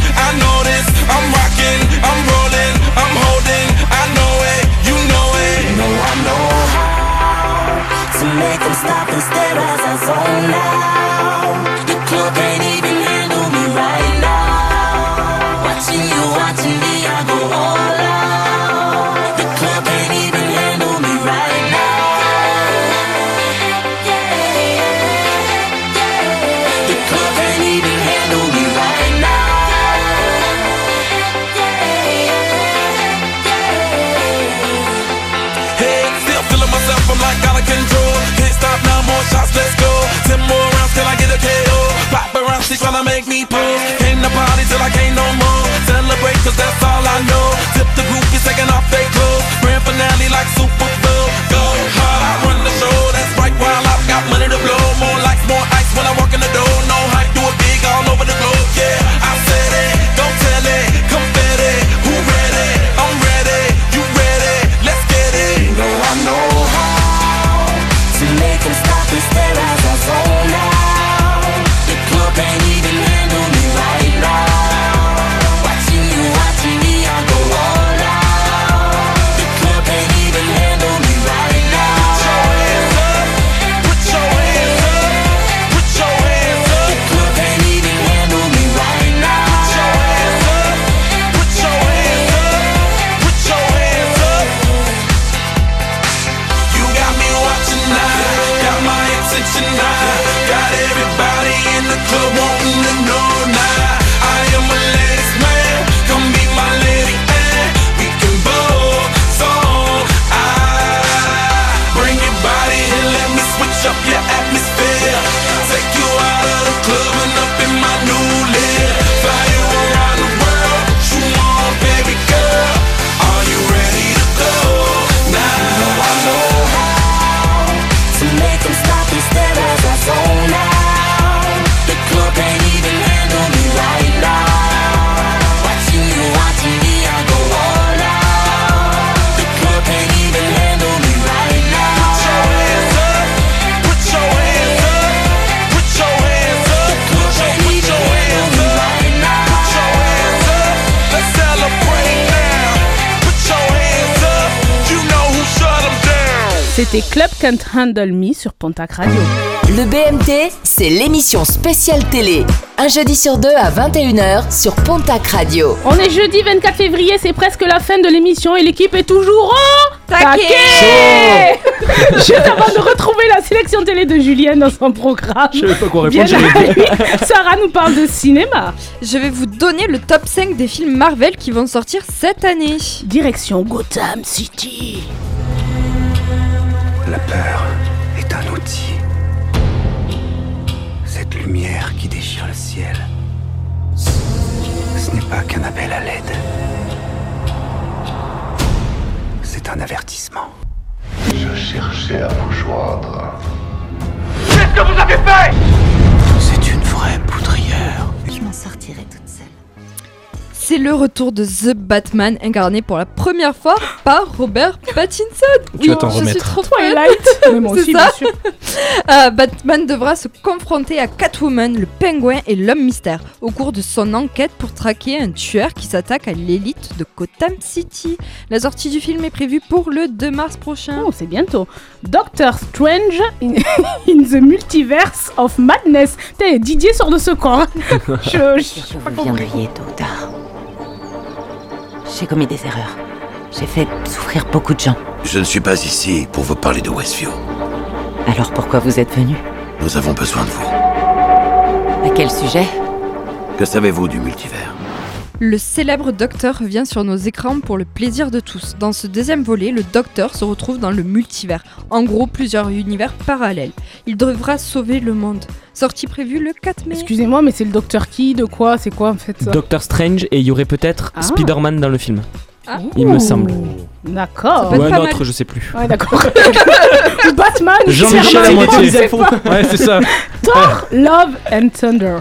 Handle Me sur Pontac Radio. Le BMT, c'est l'émission spéciale télé. Un jeudi sur deux à 21h sur Pontac Radio. On est jeudi 24 février, c'est presque la fin de l'émission et l'équipe est toujours au Taquet Juste avant de retrouver la sélection télé de Julien dans son programme. Je savais pas Sarah nous parle de cinéma. Je vais vous donner le top 5 des films Marvel qui vont sortir cette année. Direction Gotham City. La peur est un outil. Cette lumière qui déchire le ciel. Ce n'est pas qu'un appel à l'aide. C'est un avertissement. Je cherchais à vous joindre. Qu'est-ce que vous avez fait? C'est une vraie poudrière. Je m'en sortirai toute seule. C'est le retour de The Batman incarné pour la première fois par Robert Pattinson. Tu vas t'en je suis trop. Twilight. Mais moi aussi, ça. bien sûr. Euh, Batman devra se confronter à Catwoman, le pingouin et l'homme mystère au cours de son enquête pour traquer un tueur qui s'attaque à l'élite de Gotham City. La sortie du film est prévue pour le 2 mars prochain. Oh, c'est bientôt. Doctor Strange in, in the Multiverse of Madness. Didier sort de ce corps. je, je, je sais pas Vous compris. viendriez tôt ou tard. J'ai commis des erreurs. J'ai fait souffrir beaucoup de gens. Je ne suis pas ici pour vous parler de Westview. Alors pourquoi vous êtes venu? Nous avons besoin de vous. À quel sujet? Que savez-vous du multivers? Le célèbre docteur vient sur nos écrans pour le plaisir de tous. Dans ce deuxième volet, le docteur se retrouve dans le multivers, en gros plusieurs univers parallèles. Il devra sauver le monde. Sortie prévue le 4 mai. Excusez-moi, mais c'est le docteur qui De quoi C'est quoi en fait ça Doctor Strange et il y aurait peut-être Ah. Spider-Man dans le film. Ah. Il me semble. D'accord. Ou un autre, je sais plus. Ouais, d'accord. Ou Batman. Jean-Michel. Ouais, c'est ça. Thor, Love and Thunder.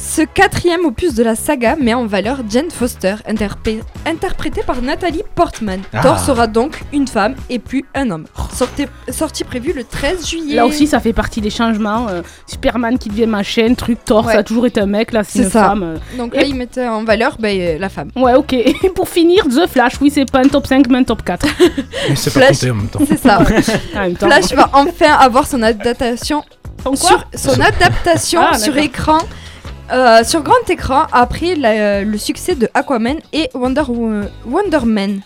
Ce quatrième opus de la saga met en valeur Jane Foster, interpé- interprétée par Nathalie Portman. Ah. Thor sera donc une femme et plus un homme. Sortie, sortie prévue le 13 juillet. Là aussi, ça fait partie des changements. euh, Superman qui devient machin, truc, Thor, Ouais. ça a toujours été un mec, là c'est C'est une ça. femme. euh. Donc Et- là, ils mettent en valeur ben, euh, la femme. Ouais, ok. Et pour finir, The Flash, oui, c'est pas un top 5, mais un top 4. Mais c'est pas Flash, compté en même temps. C'est ça. En même temps. Flash va enfin avoir son adaptation Son quoi sur son adaptation Ah, sur écran. Euh, sur grand écran après la- le succès de Aquaman et Wonder, Wo- Wonder Man.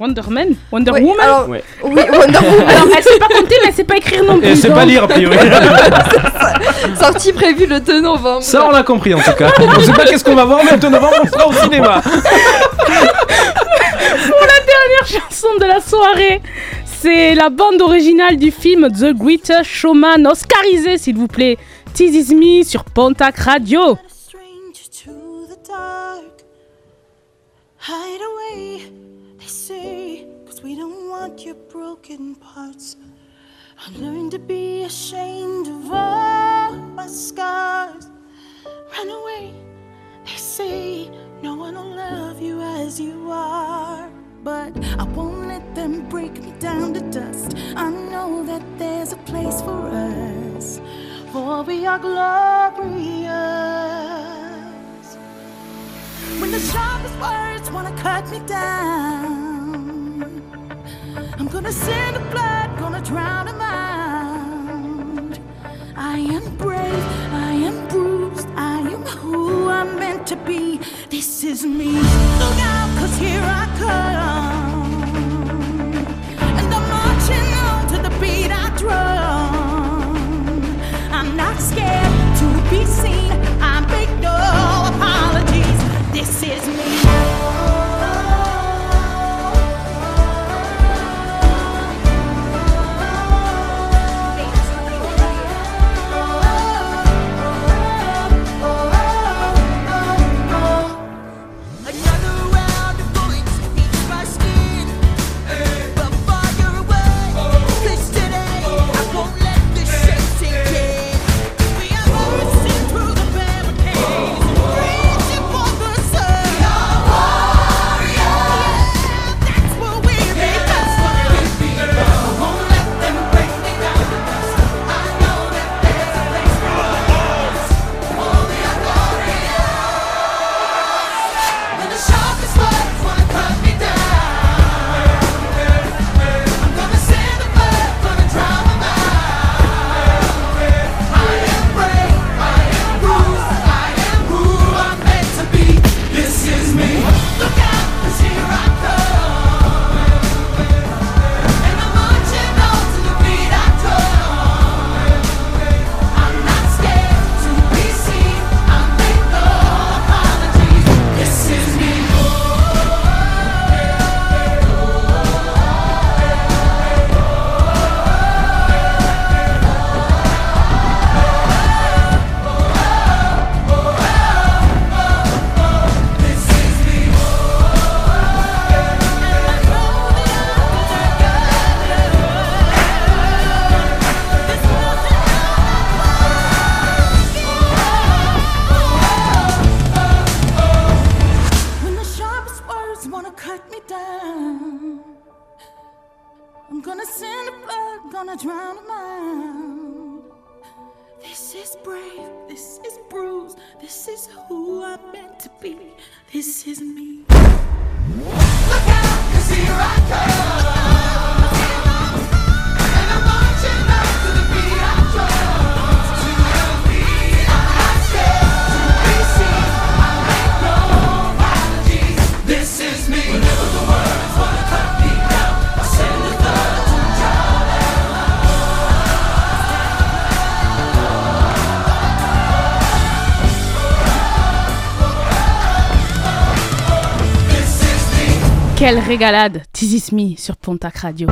Wonder Man? Wonder Ouais, Woman? alors- Ouais. Oui, Wonder Woman. Alors, elle sait pas compter, mais elle sait pas écrire non plus. Et c'est pas lire a priori. Sortie prévue le 2 novembre. Ça, on l'a compris en tout cas. On sait pas qu'est-ce qu'on va voir, mais le 2 novembre, on sera au cinéma. Pour la dernière chanson de la soirée, c'est la bande originale du film The Greatest Showman, oscarisé s'il vous plaît. Tease Is Me sur Pontac Radio. Hide away, they say, cause we don't want your broken parts. I learned to be ashamed of all my scars. Run away, they say, no one will love you as you are. But I won't let them break me down to dust. I know that there's a place for us, for we are glorious. When the sharpest words wanna cut me down, I'm gonna send the blood, gonna drown them out. I am brave, I am bruised, I am who I'm meant to be. This is me. Look out, cause here I come. Is me. This is me. Look out, 'cause here I come. Quelle régalade This is me sur Pontac Radio.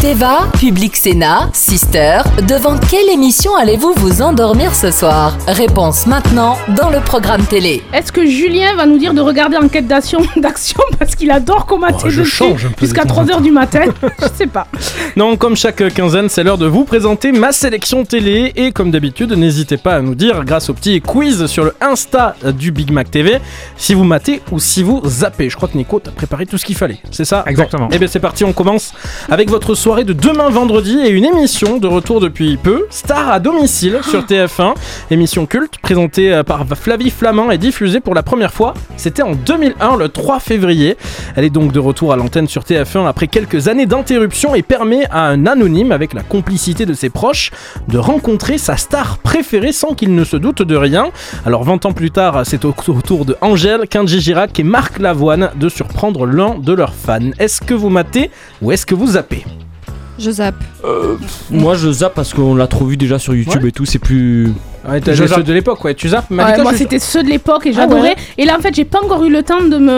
Teva, Public Sénat, Sister, devant quelle émission allez-vous vous endormir ce soir? Réponse maintenant dans le programme télé. Est-ce que Julien va nous dire de regarder Enquête d'action d'action parce qu'il adore commenter Oh, je dessus change un peu jusqu'à de temps en 3h du matin? Je sais pas. Non, comme chaque quinzaine, c'est l'heure de vous présenter ma sélection télé. Et comme d'habitude, n'hésitez pas à nous dire, grâce au petit quiz sur le Insta du Big Mac TV, si vous matez ou si vous zappez. Je crois que Nico, t'as préparé tout ce qu'il fallait. C'est ça? Exactement. Et Eh bien, c'est parti, on commence avec votre soirée de demain vendredi et une émission de retour depuis peu, Star à domicile sur TF1. Émission culte présentée euh, par Flavie Flamand et diffusée pour la première fois. C'était en 2001, le 3 février. Elle est donc de retour à l'antenne sur TF1 après quelques années d'interruption et permet à un anonyme, avec la complicité de ses proches, de rencontrer sa star préférée sans qu'il ne se doute de rien. Alors 20 ans plus tard, c'est au au tour de Angèle, Kenji Girac et Marc Lavoine de surprendre l'un de leurs fans. Est-ce que vous matez ou est-ce que vous zappez? Je zappe. Moi je zappe parce qu'on l'a trop vu déjà sur YouTube et tout, c'est plus. Ouais, t'as ceux de l'époque, ouais. Tu zappes Ouais, Malika, moi je- c'était ceux de l'époque et Ah j'adorais. ouais Et là en fait j'ai pas encore eu le temps de me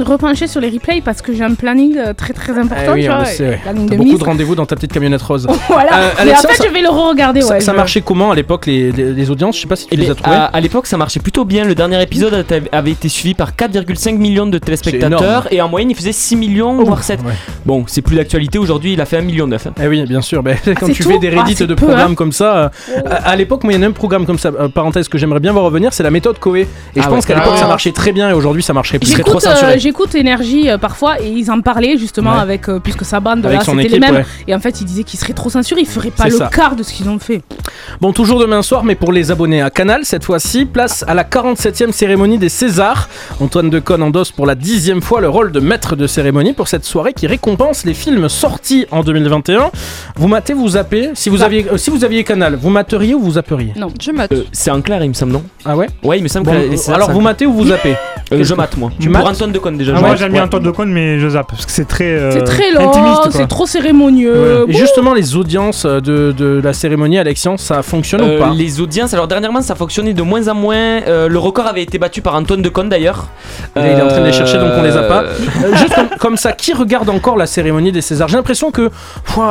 euh, repencher sur les replays parce que j'ai un planning euh, très très important. Eh oui, tu vois, sait, ouais. de beaucoup de rendez-vous dans ta petite camionnette rose. Voilà. Euh, Mais en fait ça- je vais le re-regarder. Ça, ouais, marchait comment à l'époque les, les- les audiences? Je sais pas si tu Eh les bien, as trouvées. à, à l'époque, ça marchait plutôt bien. Le dernier épisode avait- été suivi par 4,5 millions de téléspectateurs et en moyenne, il faisait 6 millions, voire 7. Bon, c'est plus d'actualité aujourd'hui, il a fait 1 million 9. Eh oui, bien sûr. ben, quand c'est tu fais des Ah, reddits c'est de peu, programmes hein. comme ça, euh, à, à l'époque, moi, il y en a un programme comme ça, euh, parenthèse que j'aimerais bien voir revenir, c'est la méthode Coé. Et je Ah pense ouais. qu'à l'époque, Ah ça marchait très bien et aujourd'hui, ça marcherait plus. J'écoute, euh, j'écoute Énergie euh, parfois et ils en parlaient justement Ouais. avec euh, puisque sa bande Avec là son c'était les équipe, mêmes ouais. et en fait ils disaient qu'ils seraient trop censurés, ils feraient pas C'est le ça. quart de ce qu'ils ont fait. Bon, toujours demain soir, mais pour les abonnés à Canal, cette fois-ci, place à la 47e cérémonie des Césars. Antoine Decaune endosse pour la dixième fois le rôle de maître de cérémonie pour cette soirée qui récompense les films sortis en 2021. Vous matez, vous zappez. Si vous aviez, euh, si vous aviez Canal, vous materiez ou vous zapperiez? Non, je mate. Euh, c'est en clair, il me semble, non Ah ouais Ouais, il me semble Bon, que. euh, alors c'est vous matez ou vous zappez Euh, Je mate, moi. Tu Pour mates Antoine Decaune déjà. Ah, je moi mate. j'aime bien. Antoine de Cône, mais je zappe parce que c'est très, euh, c'est très intimiste. lent, quoi. c'est trop cérémonieux. Et justement, les audiences de, de la cérémonie, Alexian, ça fonctionne Euh, ou pas les audiences, alors dernièrement ça fonctionnait de moins en moins. Euh, le record avait été battu par Antoine Decaune d'ailleurs. Là, il est en train de les chercher, donc on les a pas. Euh, juste comme, comme ça, qui regarde encore la cérémonie des Césars J'ai l'impression que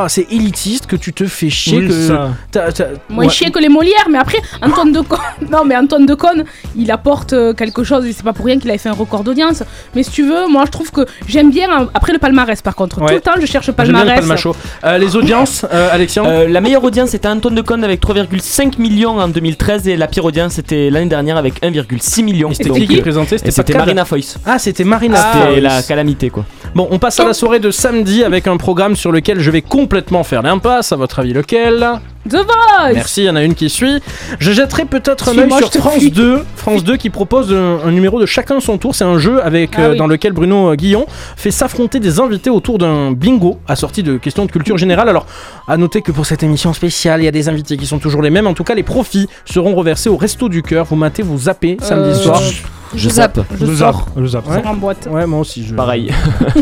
c'est élitiste, que tu te fais chier. Oui, que ça. t'as- t'as- Moins ouais. chier que les Molières, mais après, Antoine de Cône, non, mais Antoine de Cône, il apporte euh, quelque chose et c'est pas pour rien qu'il avait fait un record d'audience. Mais si tu veux, moi je trouve que j'aime bien, euh, après le palmarès par contre, tout le temps je cherche bien le palmarès. Euh, les audiences, euh, Alexian Euh, la meilleure audience c'était Antoine Decaune avec 3,5 millions en 2013 et la pire audience c'était l'année dernière avec 1,6 millions. C'était qui qui présentait? C'était Marina Foïs. Ah, c'était Marina C'était la calamité quoi. Bon, on passe à la soirée de samedi avec un programme sur lequel je vais complètement faire l'impasse. À votre avis, lequel? The Voice Merci, il y en a une qui suit. Je jetterai peut-être un œil sur France fuis. 2. France 2 qui propose un, un numéro de chacun son tour. C'est un jeu avec, Ah euh, oui. dans lequel Bruno euh, Guillon fait s'affronter des invités autour d'un bingo assorti de questions de culture générale. Alors, à noter que pour cette émission spéciale, il y a des invités qui sont toujours les mêmes. En tout cas, les profits seront reversés au Resto du Cœur. Vous matez, vous zappez samedi Euh, soir. Je zappe. Je zappe. Je zappe. Ouais. en boîte. Ouais, moi aussi. Je... Pareil.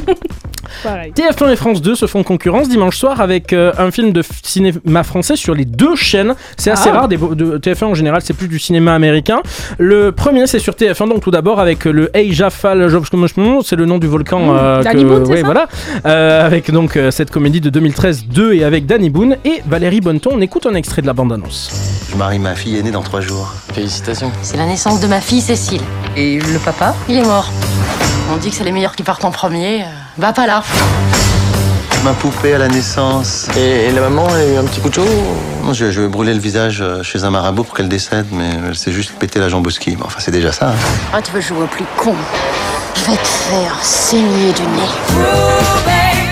Pareil. TF1 et France 2 se font concurrence dimanche soir avec euh, un film de cinéma français sur les deux chaînes. C'est assez Ah. rare. Des, de, TF1 en général, c'est plus du cinéma américain. Le premier, c'est sur TF1. Donc tout d'abord avec le Eija Fall, c'est le nom du volcan. Mmh, euh, Danny que- Boone, c'est ouais, ça voilà. Euh, avec donc euh, cette comédie de 2013 2 et avec Danny Boone et Valérie Bonneton. On écoute un extrait de la bande-annonce. Je marie ma fille aînée dans trois jours. Félicitations. C'est la naissance de ma fille Cécile. Et le papa? Il est mort. On dit que c'est les meilleurs qui partent en premier. Va pas là. Ma poupée à la naissance. Et, la maman a eu un petit coup de chaud Non, je, je vais brûler le visage euh, chez un marabout pour qu'elle décède, mais elle s'est juste pété la jambe au ski. Enfin, c'est déjà ça. hein. Ah, tu veux jouer au plus con Je vais te faire saigner du nez.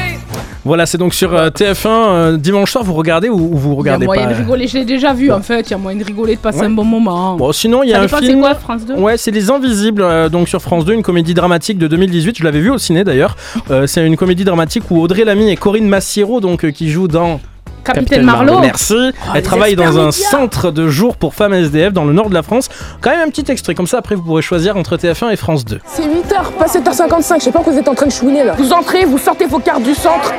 Voilà, c'est donc sur euh, TF1 euh, dimanche soir. Vous regardez ou, ou vous Il y a regardez moyen pas de rigoler, je l'ai déjà vu en fait, il y a moyen de rigoler, de passer Ouais. un bon moment. Bon, sinon, il y a Ça un film. quoi, France 2 Ouais, c'est Les Invisibles, euh, donc sur France 2, une comédie dramatique de 2018. Je l'avais vu au ciné d'ailleurs. Euh, c'est une comédie dramatique où Audrey Lamy et Corinne Massiero, donc euh, qui jouent dans. Capitaine Marlowe. Merci. Oh, Elle travaille dans un médias. centre de jour pour femmes SDF dans le nord de la France. Quand même un petit extrait comme ça. Après, vous pourrez choisir entre TF1 et France 2. C'est 8h, pas 7h55, je sais pas que vous êtes en train de chouiner là. Vous entrez, vous sortez vos cartes du centre.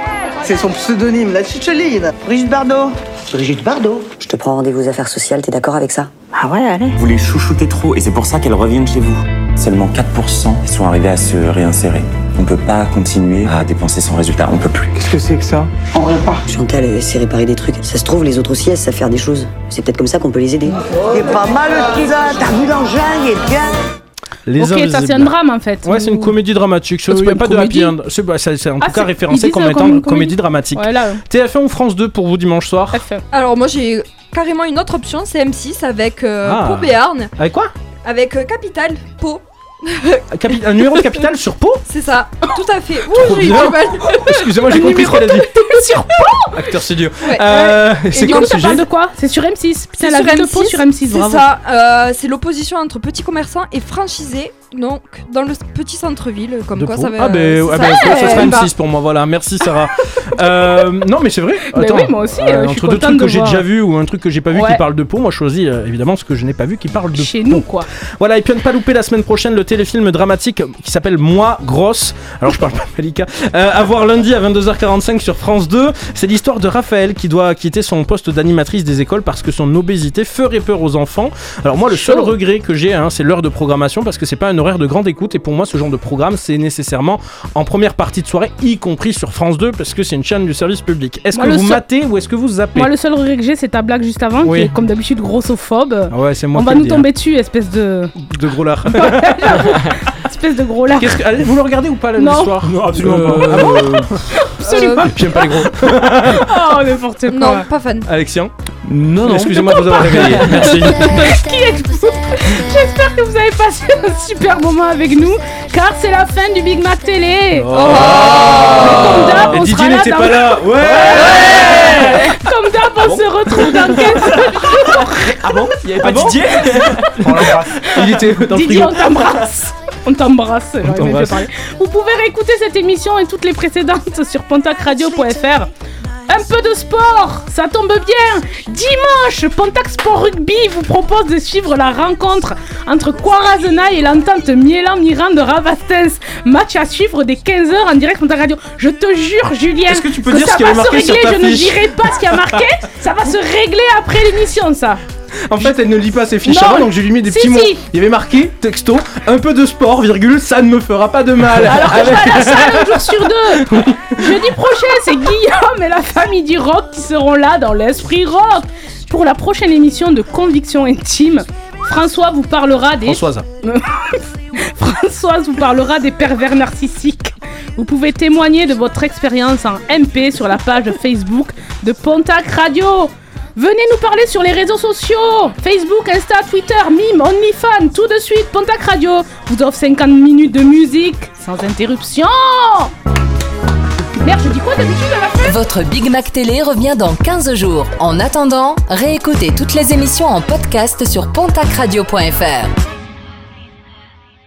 C'est son pseudonyme, la Chicheline. Brigitte Bardot. Brigitte Bardot. Je te prends rendez-vous aux affaires sociales, t'es d'accord avec ça? Ah ouais, allez. Vous les chouchoutez trop et c'est pour ça qu'elles reviennent chez vous. Seulement 4% sont arrivés à se réinsérer. On peut pas continuer à dépenser sans résultat, on peut plus. Qu'est-ce que c'est que ça? On repart. Chantal, elle sait réparer des trucs. Ça se trouve, les autres aussi, elles savent faire des choses. C'est peut-être comme ça qu'on peut les aider. Il est pas mal le petit gars, t'as vu l'engin, il est bien. Les ok, ça c'est un drame en fait. Ouais, c'est une comédie dramatique. C'est Il n'y pas a une pas de happy comédie end. C'est bah, c'est- c'est en Ah, tout cas c'est- référencé comme étant une comédie comédie dramatique. Ouais, là. TF1 ou France 2 pour vous dimanche soir? Alors moi j'ai carrément une autre option, c'est M6 avec euh, Ah. Pau Béarn, Avec quoi? Avec euh, Capital, Pau. Un numéro de capital sur Pau? C'est ça, tout à fait. Trop Ouh, j'ai eu bien. du mal. Excusez-moi, j'ai compris ce qu'elle a dit. sur Pau? Acteur studio. Ouais. Euh, c'est quoi le Ça sujet? parle de quoi? C'est sur M6. Putain, C'est la sur ville de M6, Pau sur M6, C'est ça, euh, c'est l'opposition entre petits commerçants et franchisés, donc dans le petit centre-ville, comme De quoi ça va. Ah, ben, ah ça. ben, ça serait Eh bah. M6 pour moi, voilà. Merci Sarah. Euh, non, mais c'est vrai. Mais Attends, oui, moi aussi, euh, je suis entre deux trucs de que j'ai déjà vu ou un truc que j'ai pas vu Ouais. qui parle de Pau, moi je choisis euh, évidemment ce que je n'ai pas vu qui parle de Chez Pau. nous, quoi. Voilà, et puis à ne pas louper la semaine prochaine le téléfilm dramatique qui s'appelle Moi Grosse. Alors je parle pas de Malika. Euh, à voir lundi à 22h45 sur France 2. C'est l'histoire de Raphaël qui doit quitter son poste d'animatrice des écoles parce que son obésité ferait peur aux enfants. Alors moi, le seul regret que j'ai, hein, c'est l'heure de programmation parce que c'est pas un horaire de grande écoute. Et pour moi, ce genre de programme, c'est nécessairement en première partie de soirée, y compris sur France 2 parce que c'est une chaîne du service public. Est-ce que vous seul- matez ou est-ce que vous zappez Moi, le seul regret que j'ai, c'est ta blague juste avant, Oui. qui est comme d'habitude grossophobe. Ah ouais, c'est moi On qui va nous tomber dessus, espèce de. hein. de gros lard. espèce de gros lard. Qu'est-ce que- allez, vous le regardez ou pas lundi Non. soir Non, absolument Euh, pas. ah bon Absolument. J'aime pas les gros. Oh, n'importe quoi. Non, pas fan. Alexian Non, non. Excusez-moi de vous avoir réveillé. Merci. J'espère que vous avez passé un super moment avec nous, car c'est la fin du Big Mac Télé. Oh. Comme d'hab, Et on Didier n'était pas là. Ouais. Comme d'hab, on se retrouve dans 15 jours. Ah bon Il y avait Ah pas bon Didier On l'embrasse. Il était dans le Didier, frigo. on t'embrasse. On t'embrasse. Vous pouvez réécouter cette émission et toutes les précédentes sur pontacradio.fr. Un peu de sport, ça tombe bien. Dimanche, Pontac Sport Rugby vous propose de suivre la rencontre entre Quarazena et l'entente Mielan-Miran de Ravastens. Match à suivre dès 15h en direct Pontac Radio. Je te jure, Julien, Est-ce que tu peux que dire ça ce qui avait va se marqué sur régler. ta Je ne dirai pas ce qui a marqué. ça va se régler après l'émission, ça. En fait, elle ne lit pas ses fiches Non. avant, donc je lui ai mis des Si, petits mots. si. Il y avait marqué texto un peu de sport, virgule, ça ne me fera pas de mal. Alors que je Avec- vais à la salle un jour sur deux. Jeudi prochain, c'est Guillaume et la famille du rock qui seront là dans l'esprit rock. Pour la prochaine émission de Conviction Intime, François vous parlera des... Françoise. Françoise vous parlera des pervers narcissiques. Vous pouvez témoigner de votre expérience en MP sur la page Facebook de Pontac Radio. Venez nous parler sur les réseaux sociaux Facebook, Insta, Twitter, Mime, OnlyFans, tout de suite, Pontac Radio vous offre 50 minutes de musique sans interruption Merde, je dis quoi d'habitude à la fin? Votre Big Mac Télé revient dans 15 jours. En attendant, réécoutez toutes les émissions en podcast sur pontacradio.fr.